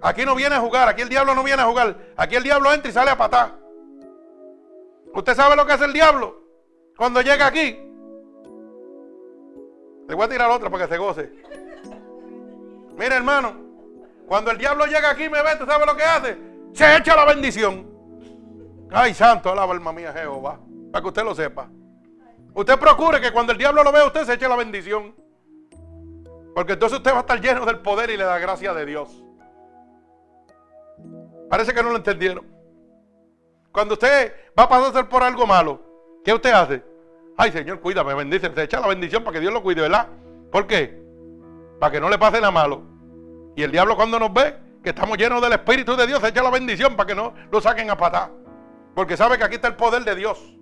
Aquí no viene a jugar, aquí el diablo no viene a jugar. Aquí el diablo entra y sale a patar. ¿Usted sabe lo que hace el diablo? Cuando llega aquí. Le voy a tirar otra para que se goce. Mire, hermano. Cuando el diablo llega aquí y me ve, ¿tú sabes lo que hace? Se echa la bendición. Ay, santo, alaba alma mía Jehová. Para que usted lo sepa. Usted procure que cuando el diablo lo vea, usted se eche la bendición. Porque entonces usted va a estar lleno del poder y de la gracia de Dios. Parece que no lo entendieron. Cuando usted va a pasar por algo malo, ¿qué usted hace? Ay, Señor, cuídame, bendice. Se echa la bendición para que Dios lo cuide, ¿verdad? ¿Por qué? Para que no le pase nada malo. Y el diablo cuando nos ve, que estamos llenos del Espíritu de Dios, se echa la bendición para que no lo saquen a patar. Porque sabe que aquí está el poder de Dios.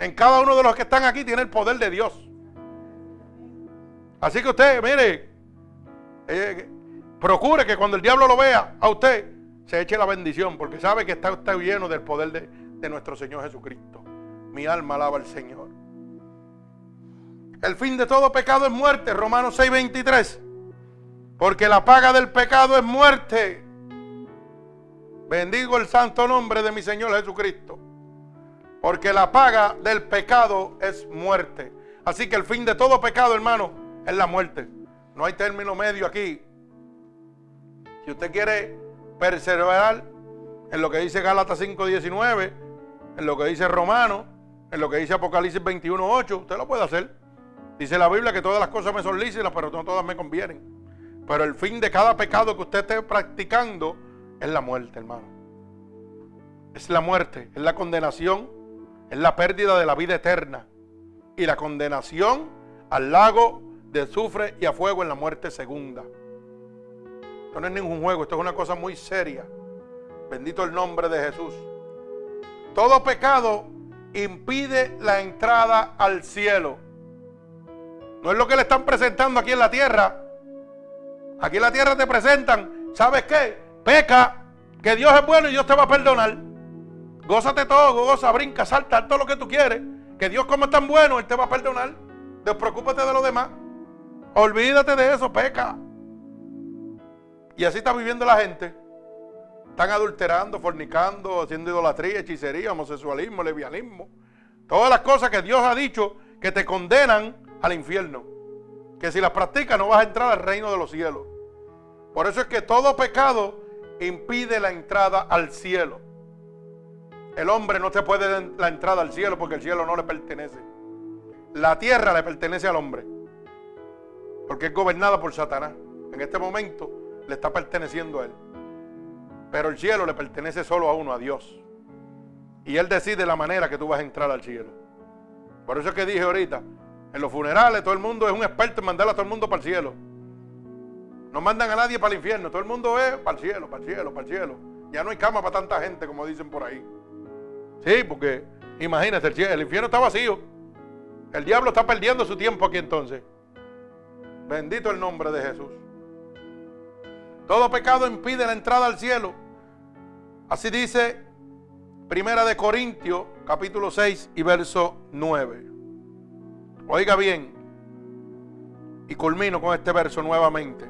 En cada uno de los que están aquí tiene el poder de Dios. Así que usted, mire, eh, procure que cuando el diablo lo vea a usted, se eche la bendición, porque sabe que está usted lleno del poder de, de nuestro Señor Jesucristo. Mi alma alaba al Señor. El fin de todo pecado es muerte, Romanos 6:23. Porque la paga del pecado es muerte. Bendigo el santo nombre de mi Señor Jesucristo. Porque la paga del pecado es muerte. Así que el fin de todo pecado, hermano, es la muerte. No hay término medio aquí. Si usted quiere perseverar en lo que dice Gálatas 5:19, en lo que dice Romano, en lo que dice Apocalipsis 21:8, usted lo puede hacer. Dice la Biblia que todas las cosas me son lícitas, pero no todas me convienen. Pero el fin de cada pecado que usted esté practicando es la muerte, hermano. Es la muerte, es la condenación, es la pérdida de la vida eterna. Y la condenación al lago de azufre y a fuego en la muerte segunda. Esto no es ningún juego, esto es una cosa muy seria. Bendito el nombre de Jesús. Todo pecado impide la entrada al cielo. No es lo que le están presentando aquí en la tierra. Aquí en la tierra te presentan, ¿sabes qué? Peca, que Dios es bueno y Dios te va a perdonar. Gózate todo, goza, brinca, salta, todo lo que tú quieres. Que Dios como es tan bueno, Él te va a perdonar. Despreocúpate de lo demás. Olvídate de eso, peca. Y así está viviendo la gente. Están adulterando, fornicando, haciendo idolatría, hechicería, homosexualismo, lesbianismo. Todas las cosas que Dios ha dicho que te condenan al infierno. Que si las practicas no vas a entrar al reino de los cielos. Por eso es que todo pecado impide la entrada al cielo. El hombre no te puede dar la entrada al cielo porque el cielo no le pertenece. La tierra le pertenece al hombre. Porque es gobernada por Satanás. En este momento le está perteneciendo a él. Pero el cielo le pertenece solo a uno, a Dios. Y él decide la manera que tú vas a entrar al cielo. Por eso es que dije ahorita, en los funerales todo el mundo es un experto en mandar a todo el mundo para el cielo. No mandan a nadie para el infierno, todo el mundo es para el cielo, para el cielo, para el cielo. Ya no hay cama para tanta gente como dicen por ahí. Sí, porque imagínate, el, infierno está vacío. El diablo está perdiendo su tiempo aquí entonces. Bendito el nombre de Jesús. Todo pecado impide la entrada al cielo. Así dice Primera de Corintios, capítulo 6 y verso 9. Oiga bien, y culmino con este verso nuevamente,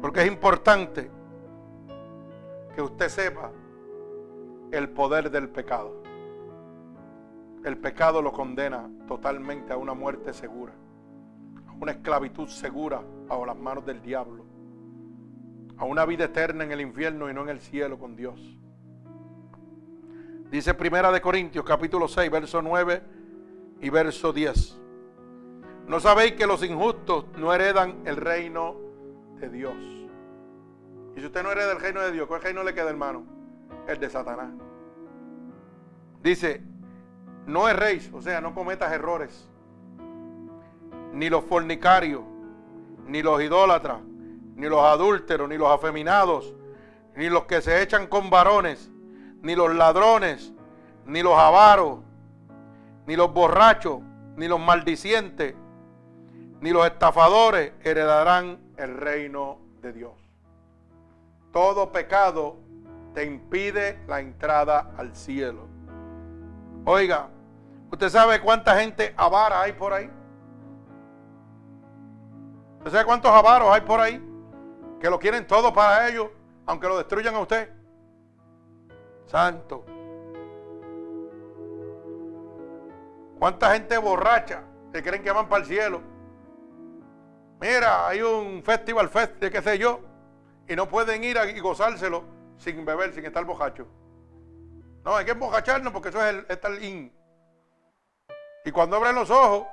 porque es importante que usted sepa el poder del pecado. El pecado lo condena totalmente a una muerte segura, a una esclavitud segura bajo las manos del diablo, a una vida eterna en el infierno y no en el cielo con Dios. Dice Primera de Corintios capítulo 6, verso 9 y verso 10. ¿No sabéis que los injustos no heredan el reino de Dios? Y si usted no hereda el reino de Dios, ¿cuál reino le queda, hermano? El de Satanás. Dice, no erréis, o sea, no cometas errores. Ni los fornicarios, ni los idólatras, ni los adúlteros, ni los afeminados, ni los que se echan con varones, ni los ladrones, ni los avaros, ni los borrachos, ni los maldicientes, ni los estafadores heredarán el reino de Dios. Todo pecado te impide la entrada al cielo. Oiga, ¿usted sabe cuánta gente avara hay por ahí? ¿Usted sabe cuántos avaros hay por ahí? Que lo quieren todo para ellos, aunque lo destruyan a usted. Santo. ¿Cuánta gente borracha que creen que van para el cielo? Mira, hay un festival fest de qué sé yo, y no pueden ir y gozárselo sin beber, sin estar bojacho. No, hay que embojacharnos porque eso es el, el in. Y cuando abren los ojos,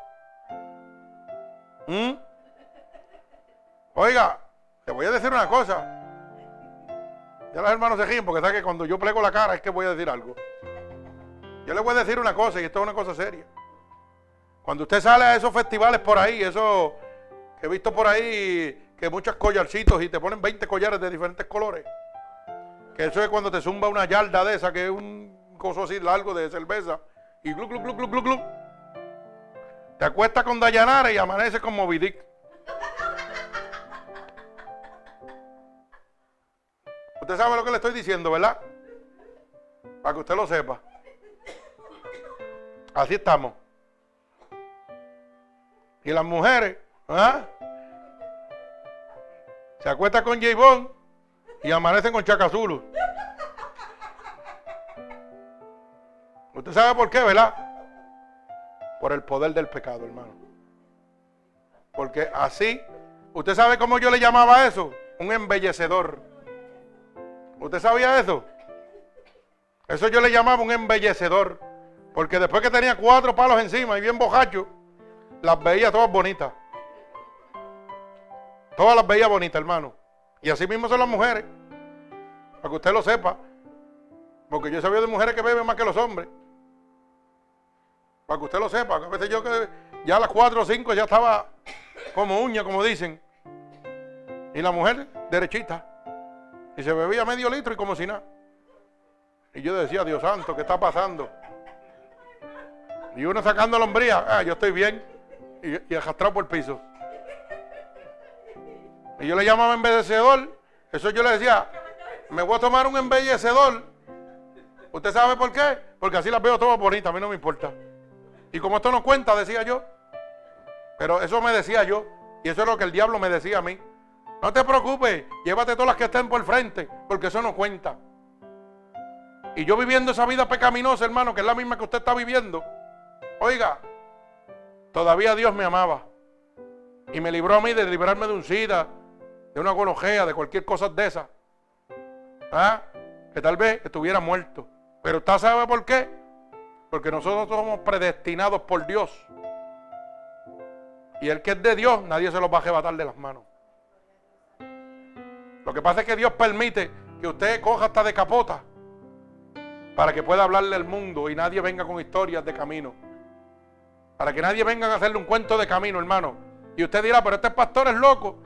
oiga, te voy a decir una cosa. Ya los hermanos se ríen porque saben que cuando yo plego la cara es que voy a decir algo. Yo le voy a decir una cosa y esto es una cosa seria. Cuando usted sale a esos festivales por ahí, eso que he visto por ahí, que muchos collarcitos y te ponen 20 collares de diferentes colores. Que eso es cuando te zumba una yarda de esa, que es un coso así largo de cerveza. Y glu, glu, glu, glu, glu, glu. Te acuestas con Dayanara y amanece con Moby Dick. Usted sabe lo que le estoy diciendo, ¿verdad? Para que usted lo sepa. Así estamos. Y las mujeres, ¿ah? Se acuestan con J. Bond y amanecen con Chacazulu. Usted sabe por qué, ¿verdad? Por el poder del pecado, hermano. Porque así, ¿usted sabe cómo yo le llamaba eso? Un embellecedor. ¿Usted sabía eso? Eso yo le llamaba un embellecedor. Porque después que tenía cuatro palos encima y bien bojacho, las veía todas bonitas. Todas las veía bonitas, hermano. Y así mismo son las mujeres. Para que usted lo sepa. Porque yo he sabido de mujeres que beben más que los hombres. Para que usted lo sepa. a veces yo que ya a las 4 o 5 ya estaba como uña, como dicen. Y la mujer derechita. Y se bebía medio litro y como si nada. Y yo decía, Dios santo, ¿qué está pasando? Y uno sacando la hombría, ah, yo estoy bien. Y, y arrastrado por el piso. Y yo le llamaba embellecedor. Eso yo le decía, me voy a tomar un embellecedor. ¿Usted sabe por qué? Porque así las veo todas bonitas, a mí no me importa. Y como esto no cuenta, decía yo. Pero eso me decía yo. Y eso es lo que el diablo me decía a mí. No te preocupes, llévate todas las que estén por frente, porque eso no cuenta. Y yo viviendo esa vida pecaminosa, hermano, que es la misma que usted está viviendo. Oiga, todavía Dios me amaba. Y me libró a mí de librarme de un SIDA, de una gologea, de cualquier cosa de esa. ¿Ah? Que tal vez estuviera muerto. Pero usted sabe por qué. Porque nosotros somos predestinados por Dios. Y el que es de Dios, nadie se los va a arrebatar de las manos. Lo que pasa es que Dios permite que usted coja hasta de capota para que pueda hablarle al mundo y nadie venga con historias de camino. Para que nadie venga a hacerle un cuento de camino, hermano. Y usted dirá, pero este pastor es loco.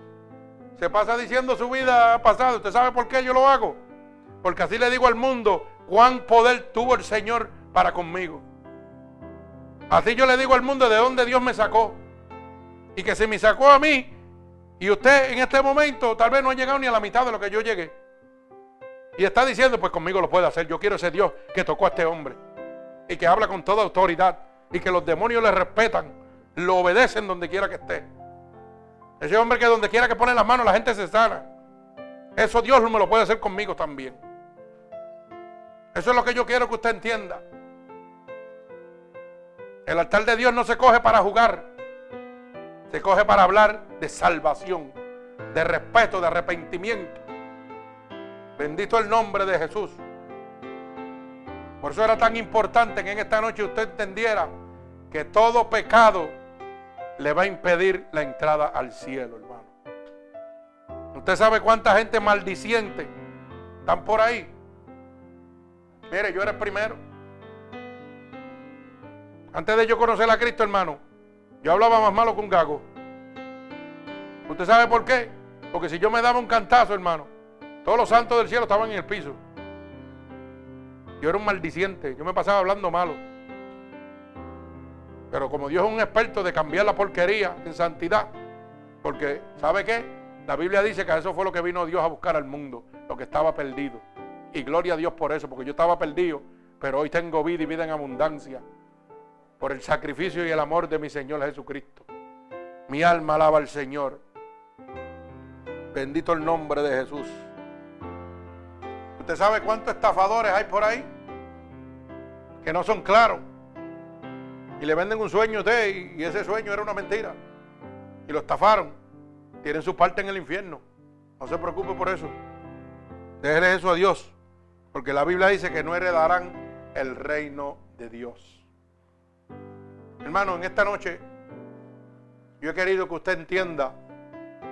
Se pasa diciendo su vida pasada. ¿Usted sabe por qué yo lo hago? Porque así le digo al mundo cuán poder tuvo el Señor para conmigo. Así yo le digo al mundo de dónde Dios me sacó. Y que se me sacó a mí, y usted en este momento tal vez no ha llegado ni a la mitad de lo que yo llegué. Y está diciendo, pues conmigo lo puede hacer. Yo quiero ese Dios que tocó a este hombre. Y que habla con toda autoridad. Y que los demonios le respetan. Lo obedecen donde quiera que esté. Ese hombre que donde quiera que pone las manos la gente se sana. Eso Dios me lo puede hacer conmigo también. Eso es lo que yo quiero que usted entienda. El altar de Dios no se coge para jugar. Se coge para hablar de salvación, de respeto, de arrepentimiento. Bendito el nombre de Jesús. Por eso era tan importante que en esta noche usted entendiera que todo pecado le va a impedir la entrada al cielo, hermano. Usted sabe cuánta gente maldiciente están por ahí. Mire, yo era el primero. Antes de yo conocer a Cristo, hermano, yo hablaba más malo que un gago. ¿Usted sabe por qué? Porque si yo me daba un cantazo, hermano, todos los santos del cielo estaban en el piso. Yo era un maldiciente, yo me pasaba hablando malo. Pero como Dios es un experto de cambiar la porquería en santidad, porque ¿sabe qué? La Biblia dice que eso fue lo que vino Dios a buscar al mundo, lo que estaba perdido. Y gloria a Dios por eso, porque yo estaba perdido, pero hoy tengo vida y vida en abundancia por el sacrificio y el amor de mi Señor Jesucristo. Mi alma alaba al Señor. Bendito el nombre de Jesús. ¿Usted sabe cuántos estafadores hay por ahí? Que no son claros. Y le venden un sueño a usted y ese sueño era una mentira. Y lo estafaron. Tienen su parte en el infierno. No se preocupe por eso. Déjele eso a Dios. Porque la Biblia dice que no heredarán el reino de Dios. Hermano, en esta noche yo he querido que usted entienda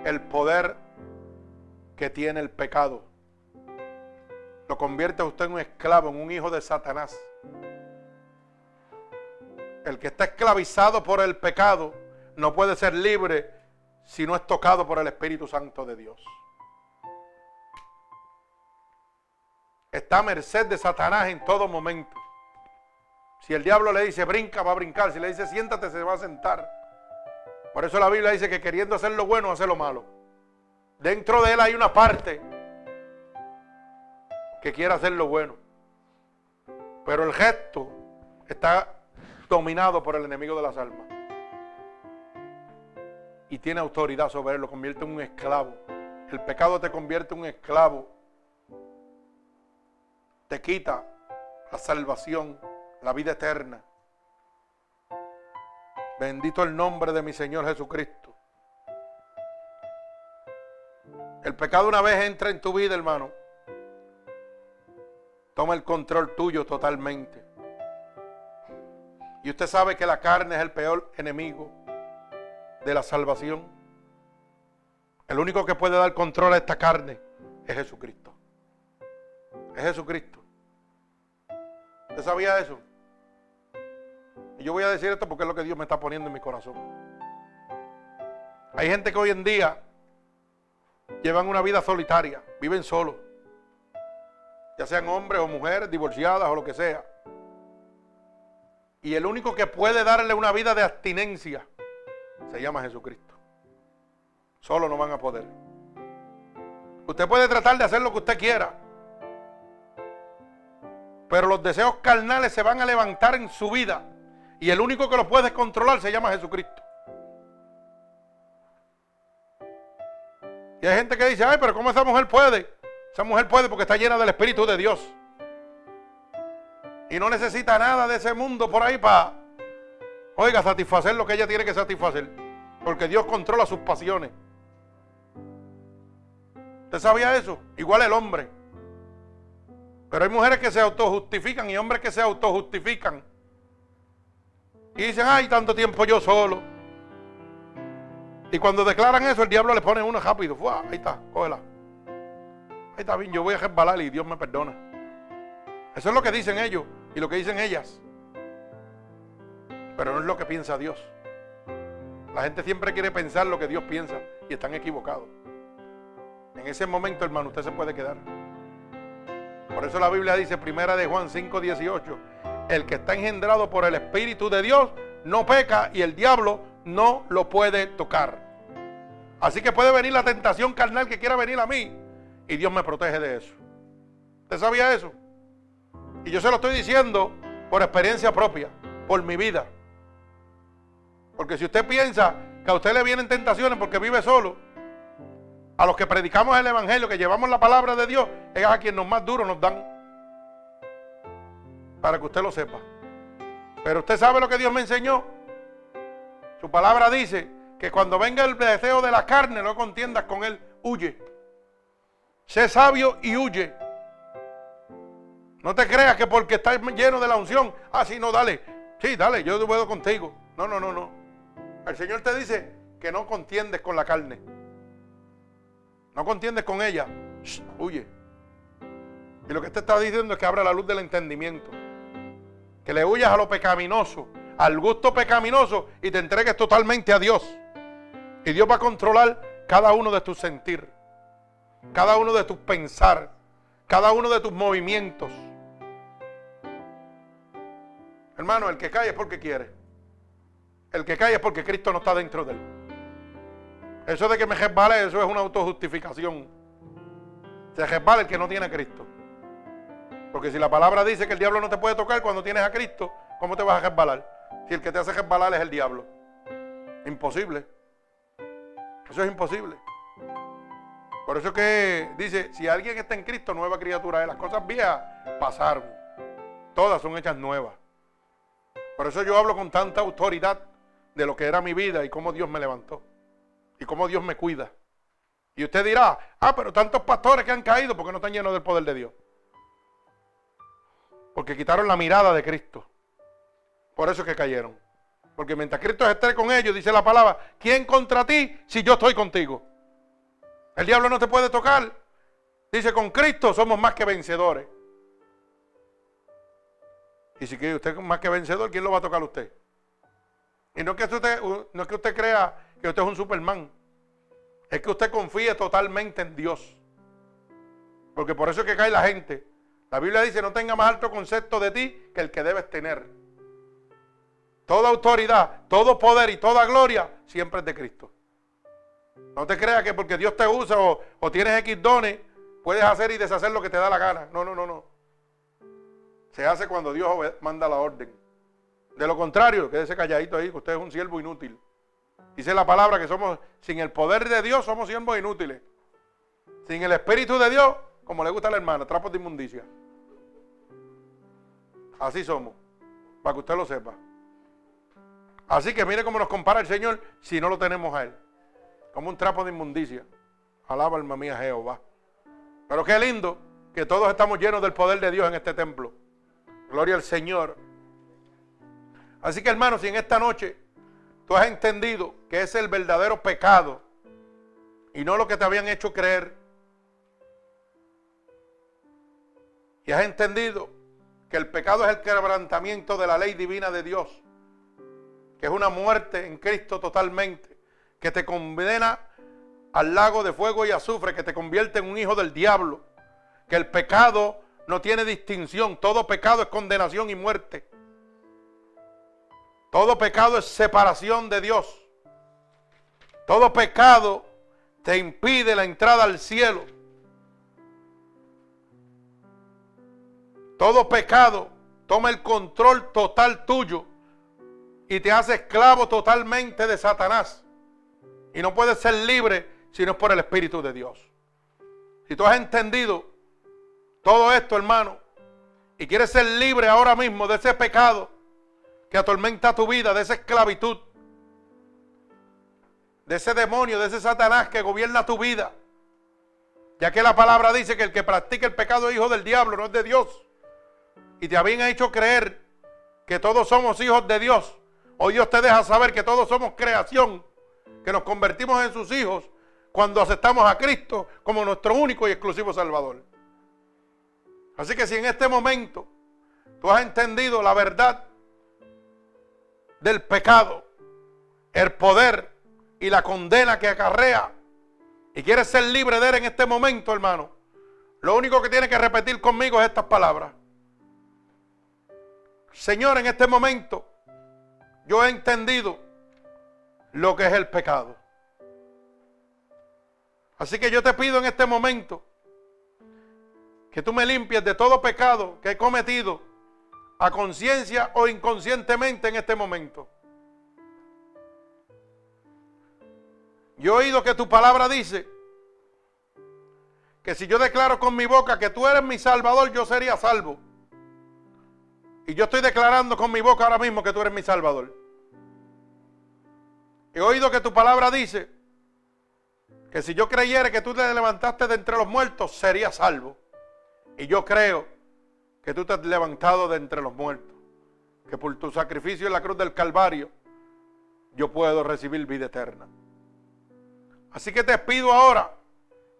el poder que tiene el pecado. Lo convierte a usted en un esclavo, en un hijo de Satanás. El que está esclavizado por el pecado no puede ser libre si no es tocado por el Espíritu Santo de Dios. Está a merced de Satanás en todo momento. Si el diablo le dice brinca, va a brincar. Si le dice siéntate, se va a sentar. Por eso la Biblia dice que queriendo hacer lo bueno, hace lo malo. Dentro de él hay una parte que quiere hacer lo bueno. Pero el gesto está dominado por el enemigo de las almas. Y tiene autoridad sobre él, lo convierte en un esclavo. El pecado te convierte en un esclavo. Te quita la salvación, la vida eterna. Bendito el nombre de mi Señor Jesucristo. El pecado una vez entra en tu vida, hermano. Toma el control tuyo totalmente. Y usted sabe que la carne es el peor enemigo de la salvación. El único que puede dar control a esta carne es Jesucristo. Es Jesucristo. ¿Usted sabía eso? Y yo voy a decir esto porque es lo que Dios me está poniendo en mi corazón. Hay gente que hoy en día llevan una vida solitaria, viven solos. Ya sean hombres o mujeres, divorciadas o lo que sea. Y el único que puede darle una vida de abstinencia se llama Jesucristo. Solo no van a poder. Usted puede tratar de hacer lo que usted quiera. Pero los deseos carnales se van a levantar en su vida. Y el único que los puede controlar se llama Jesucristo. Y hay gente que dice, ay, pero ¿cómo esa mujer puede? Esa mujer puede porque está llena del Espíritu de Dios. Y no necesita nada de ese mundo por ahí para, oiga, satisfacer lo que ella tiene que satisfacer. Porque Dios controla sus pasiones. ¿Usted sabía eso? Igual el hombre. Pero hay mujeres que se autojustifican y hombres que se autojustifican. Y dicen, ay, tanto tiempo yo solo. Y cuando declaran eso, el diablo le pone uno rápido. Ahí está, cógela. Ahí está bien, yo voy a resbalar y Dios me perdona. Eso es lo que dicen ellos y lo que dicen ellas. Pero no es lo que piensa Dios. La gente siempre quiere pensar lo que Dios piensa y están equivocados. En ese momento, hermano, usted se puede quedar. Por eso la Biblia dice, primera de Juan 5, 18, el que está engendrado por el Espíritu de Dios no peca y el diablo no lo puede tocar. Así que puede venir la tentación carnal que quiera venir a mí y Dios me protege de eso. ¿Usted sabía eso? Y yo se lo estoy diciendo por experiencia propia, por mi vida. Porque si usted piensa que a usted le vienen tentaciones porque vive solo, a los que predicamos el Evangelio, que llevamos la palabra de Dios, es a quien nos más duro nos dan. Para que usted lo sepa. Pero usted sabe lo que Dios me enseñó. Su palabra dice que cuando venga el deseo de la carne, no contiendas con él, huye. Sé sabio y huye. No te creas que porque estás lleno de la unción, ah, sí, no, dale. Sí, dale, yo puedo contigo. No, no, no, no. El Señor te dice que no contiendes con la carne. No contiendes con ella. huye. Y lo que te está diciendo es que abra la luz del entendimiento. Que le huyas a lo pecaminoso, al gusto pecaminoso y te entregues totalmente a Dios. Y Dios va a controlar cada uno de tus sentir, cada uno de tus pensar, cada uno de tus movimientos. Hermano, el que cae es porque quiere. El que cae es porque Cristo no está dentro de él. Eso de que me resbale, eso es una autojustificación. Se resbala el que no tiene a Cristo. Porque si la palabra dice que el diablo no te puede tocar cuando tienes a Cristo, ¿cómo te vas a resbalar? Si el que te hace resbalar es el diablo. Imposible. Eso es imposible. Por eso que dice, si alguien está en Cristo, nueva criatura es. Las cosas viejas pasaron. Todas son hechas nuevas. Por eso yo hablo con tanta autoridad de lo que era mi vida y cómo Dios me levantó. Y cómo Dios me cuida. Y usted dirá, ah, pero tantos pastores que han caído porque no están llenos del poder de Dios. Porque quitaron la mirada de Cristo. Por eso es que cayeron. Porque mientras Cristo esté con ellos, dice la palabra, ¿quién contra ti si yo estoy contigo? El diablo no te puede tocar. Dice, con Cristo somos más que vencedores. Y si quiere usted más que vencedor, ¿quién lo va a tocar a usted? Y no es, que usted, no es que usted crea que usted es un Superman. Es que usted confíe totalmente en Dios. Porque por eso es que cae la gente. La Biblia dice, no tenga más alto concepto de ti que el que debes tener. toda autoridad, todo poder y toda gloria siempre es de Cristo. No te creas que porque Dios te usa o, o tienes X dones, puedes hacer y deshacer lo que te da la gana. No, no, no, no. Se hace cuando Dios manda la orden. De lo contrario, quédese calladito ahí, que usted es un siervo inútil. Dice la palabra que somos, sin el poder de Dios, somos siervos inútiles. Sin el Espíritu de Dios, como le gusta a la hermana, trapos de inmundicia. Así somos, para que usted lo sepa. Así que mire cómo nos compara el Señor si no lo tenemos a Él. Como un trapo de inmundicia. Alaba alma mía Jehová. Pero qué lindo que todos estamos llenos del poder de Dios en este templo. Gloria al Señor. Así que hermanos, si en esta noche tú has entendido que es el verdadero pecado y no lo que te habían hecho creer, y has entendido que el pecado es el quebrantamiento de la ley divina de Dios, que es una muerte en Cristo totalmente, que te condena al lago de fuego y azufre, que te convierte en un hijo del diablo, que el pecado no tiene distinción, todo pecado es condenación y muerte. Todo pecado es separación de Dios. Todo pecado te impide la entrada al cielo. Todo pecado toma el control total tuyo y te hace esclavo totalmente de Satanás. Y no puedes ser libre si no es por el Espíritu de Dios. Si tú has entendido todo esto, hermano, y quieres ser libre ahora mismo de ese pecado que atormenta tu vida, de esa esclavitud, de ese demonio, de ese Satanás que gobierna tu vida, ya que la palabra dice que el que practica el pecado es hijo del diablo, no es de Dios. Y te habían hecho creer que todos somos hijos de Dios, hoy Dios te deja saber que todos somos creación, que nos convertimos en sus hijos cuando aceptamos a Cristo como nuestro único y exclusivo Salvador. Así que si en este momento tú has entendido la verdad del pecado, el poder y la condena que acarrea, y quieres ser libre de él en este momento, hermano, lo único que tienes que repetir conmigo es estas palabras. Señor, en este momento yo he entendido lo que es el pecado. Así que yo te pido en este momento que tú me limpies de todo pecado que he cometido a conciencia o inconscientemente en este momento. Yo he oído que tu palabra dice que si yo declaro con mi boca que tú eres mi salvador, yo sería salvo. Y yo estoy declarando con mi boca ahora mismo que tú eres mi Salvador. He oído que tu palabra dice que si yo creyera que tú te levantaste de entre los muertos, sería salvo. Y yo creo que tú te has levantado de entre los muertos. Que por tu sacrificio en la cruz del Calvario, yo puedo recibir vida eterna. Así que te pido ahora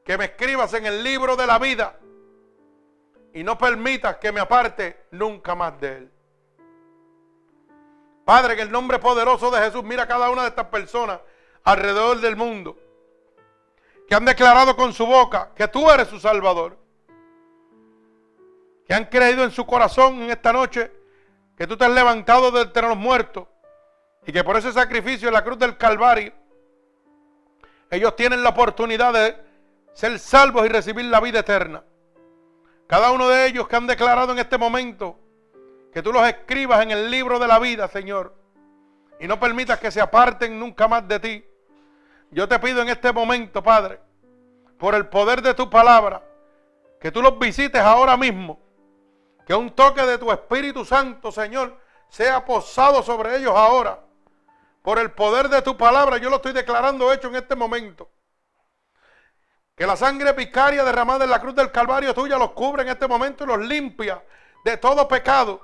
que me escribas en el libro de la vida y no permitas que me aparte nunca más de Él. Padre, en el nombre poderoso de Jesús, mira a cada una de estas personas alrededor del mundo que han declarado con su boca que tú eres su Salvador. Que han creído en su corazón en esta noche que tú te has levantado de entre los muertos y que por ese sacrificio en la cruz del Calvario ellos tienen la oportunidad de ser salvos y recibir la vida eterna. Cada uno de ellos que han declarado en este momento que tú los escribas en el libro de la vida, Señor. Y no permitas que se aparten nunca más de ti. Yo te pido en este momento, Padre, por el poder de tu palabra, que tú los visites ahora mismo. Que un toque de tu Espíritu Santo, Señor, sea posado sobre ellos ahora. Por el poder de tu palabra, yo lo estoy declarando hecho en este momento. Que la sangre picaria derramada en la cruz del Calvario tuya los cubre en este momento y los limpia de todo pecado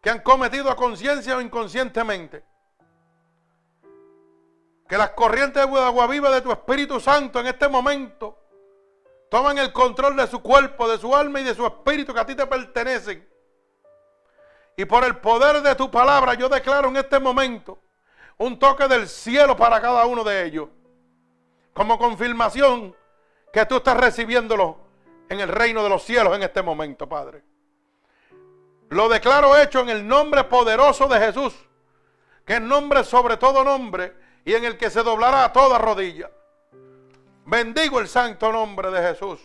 que han cometido a conciencia o inconscientemente. Que las corrientes de agua viva de tu Espíritu Santo en este momento toman el control de su cuerpo, de su alma y de su espíritu que a ti te pertenecen. Y por el poder de tu palabra yo declaro en este momento un toque del cielo para cada uno de ellos como confirmación que tú estás recibiéndolo en el reino de los cielos en este momento, Padre. Lo declaro hecho en el nombre poderoso de Jesús, que es nombre sobre todo nombre y en el que se doblará toda rodilla. Bendigo el santo nombre de Jesús.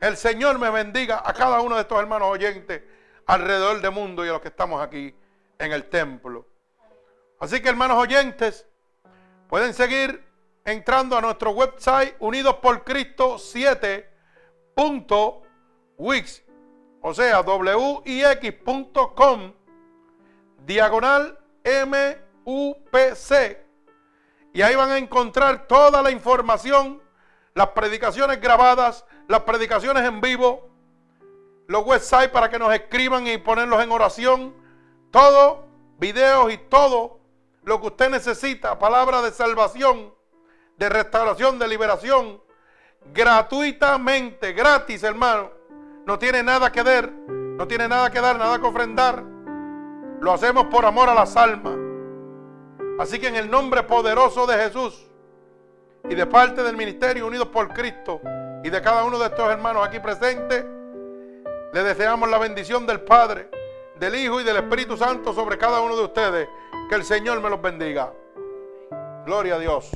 El Señor me bendiga a cada uno de estos hermanos oyentes alrededor del mundo y a los que estamos aquí en el templo. Así que hermanos oyentes, pueden seguir entrando a nuestro website unidos por Cristo 7.wix, o sea, wix.com, diagonal MUPC. Y ahí van a encontrar toda la información, las predicaciones grabadas, las predicaciones en vivo, los websites para que nos escriban y ponerlos en oración, todo, videos y todo lo que usted necesita, palabra de salvación, de restauración, de liberación, gratuitamente, gratis, hermano. No tiene nada que dar, no tiene nada que dar, nada que ofrendar. Lo hacemos por amor a las almas. Así que en el nombre poderoso de Jesús y de parte del ministerio unidos por Cristo y de cada uno de estos hermanos aquí presentes, le deseamos la bendición del Padre, del Hijo y del Espíritu Santo sobre cada uno de ustedes. Que el Señor me los bendiga. Gloria a Dios.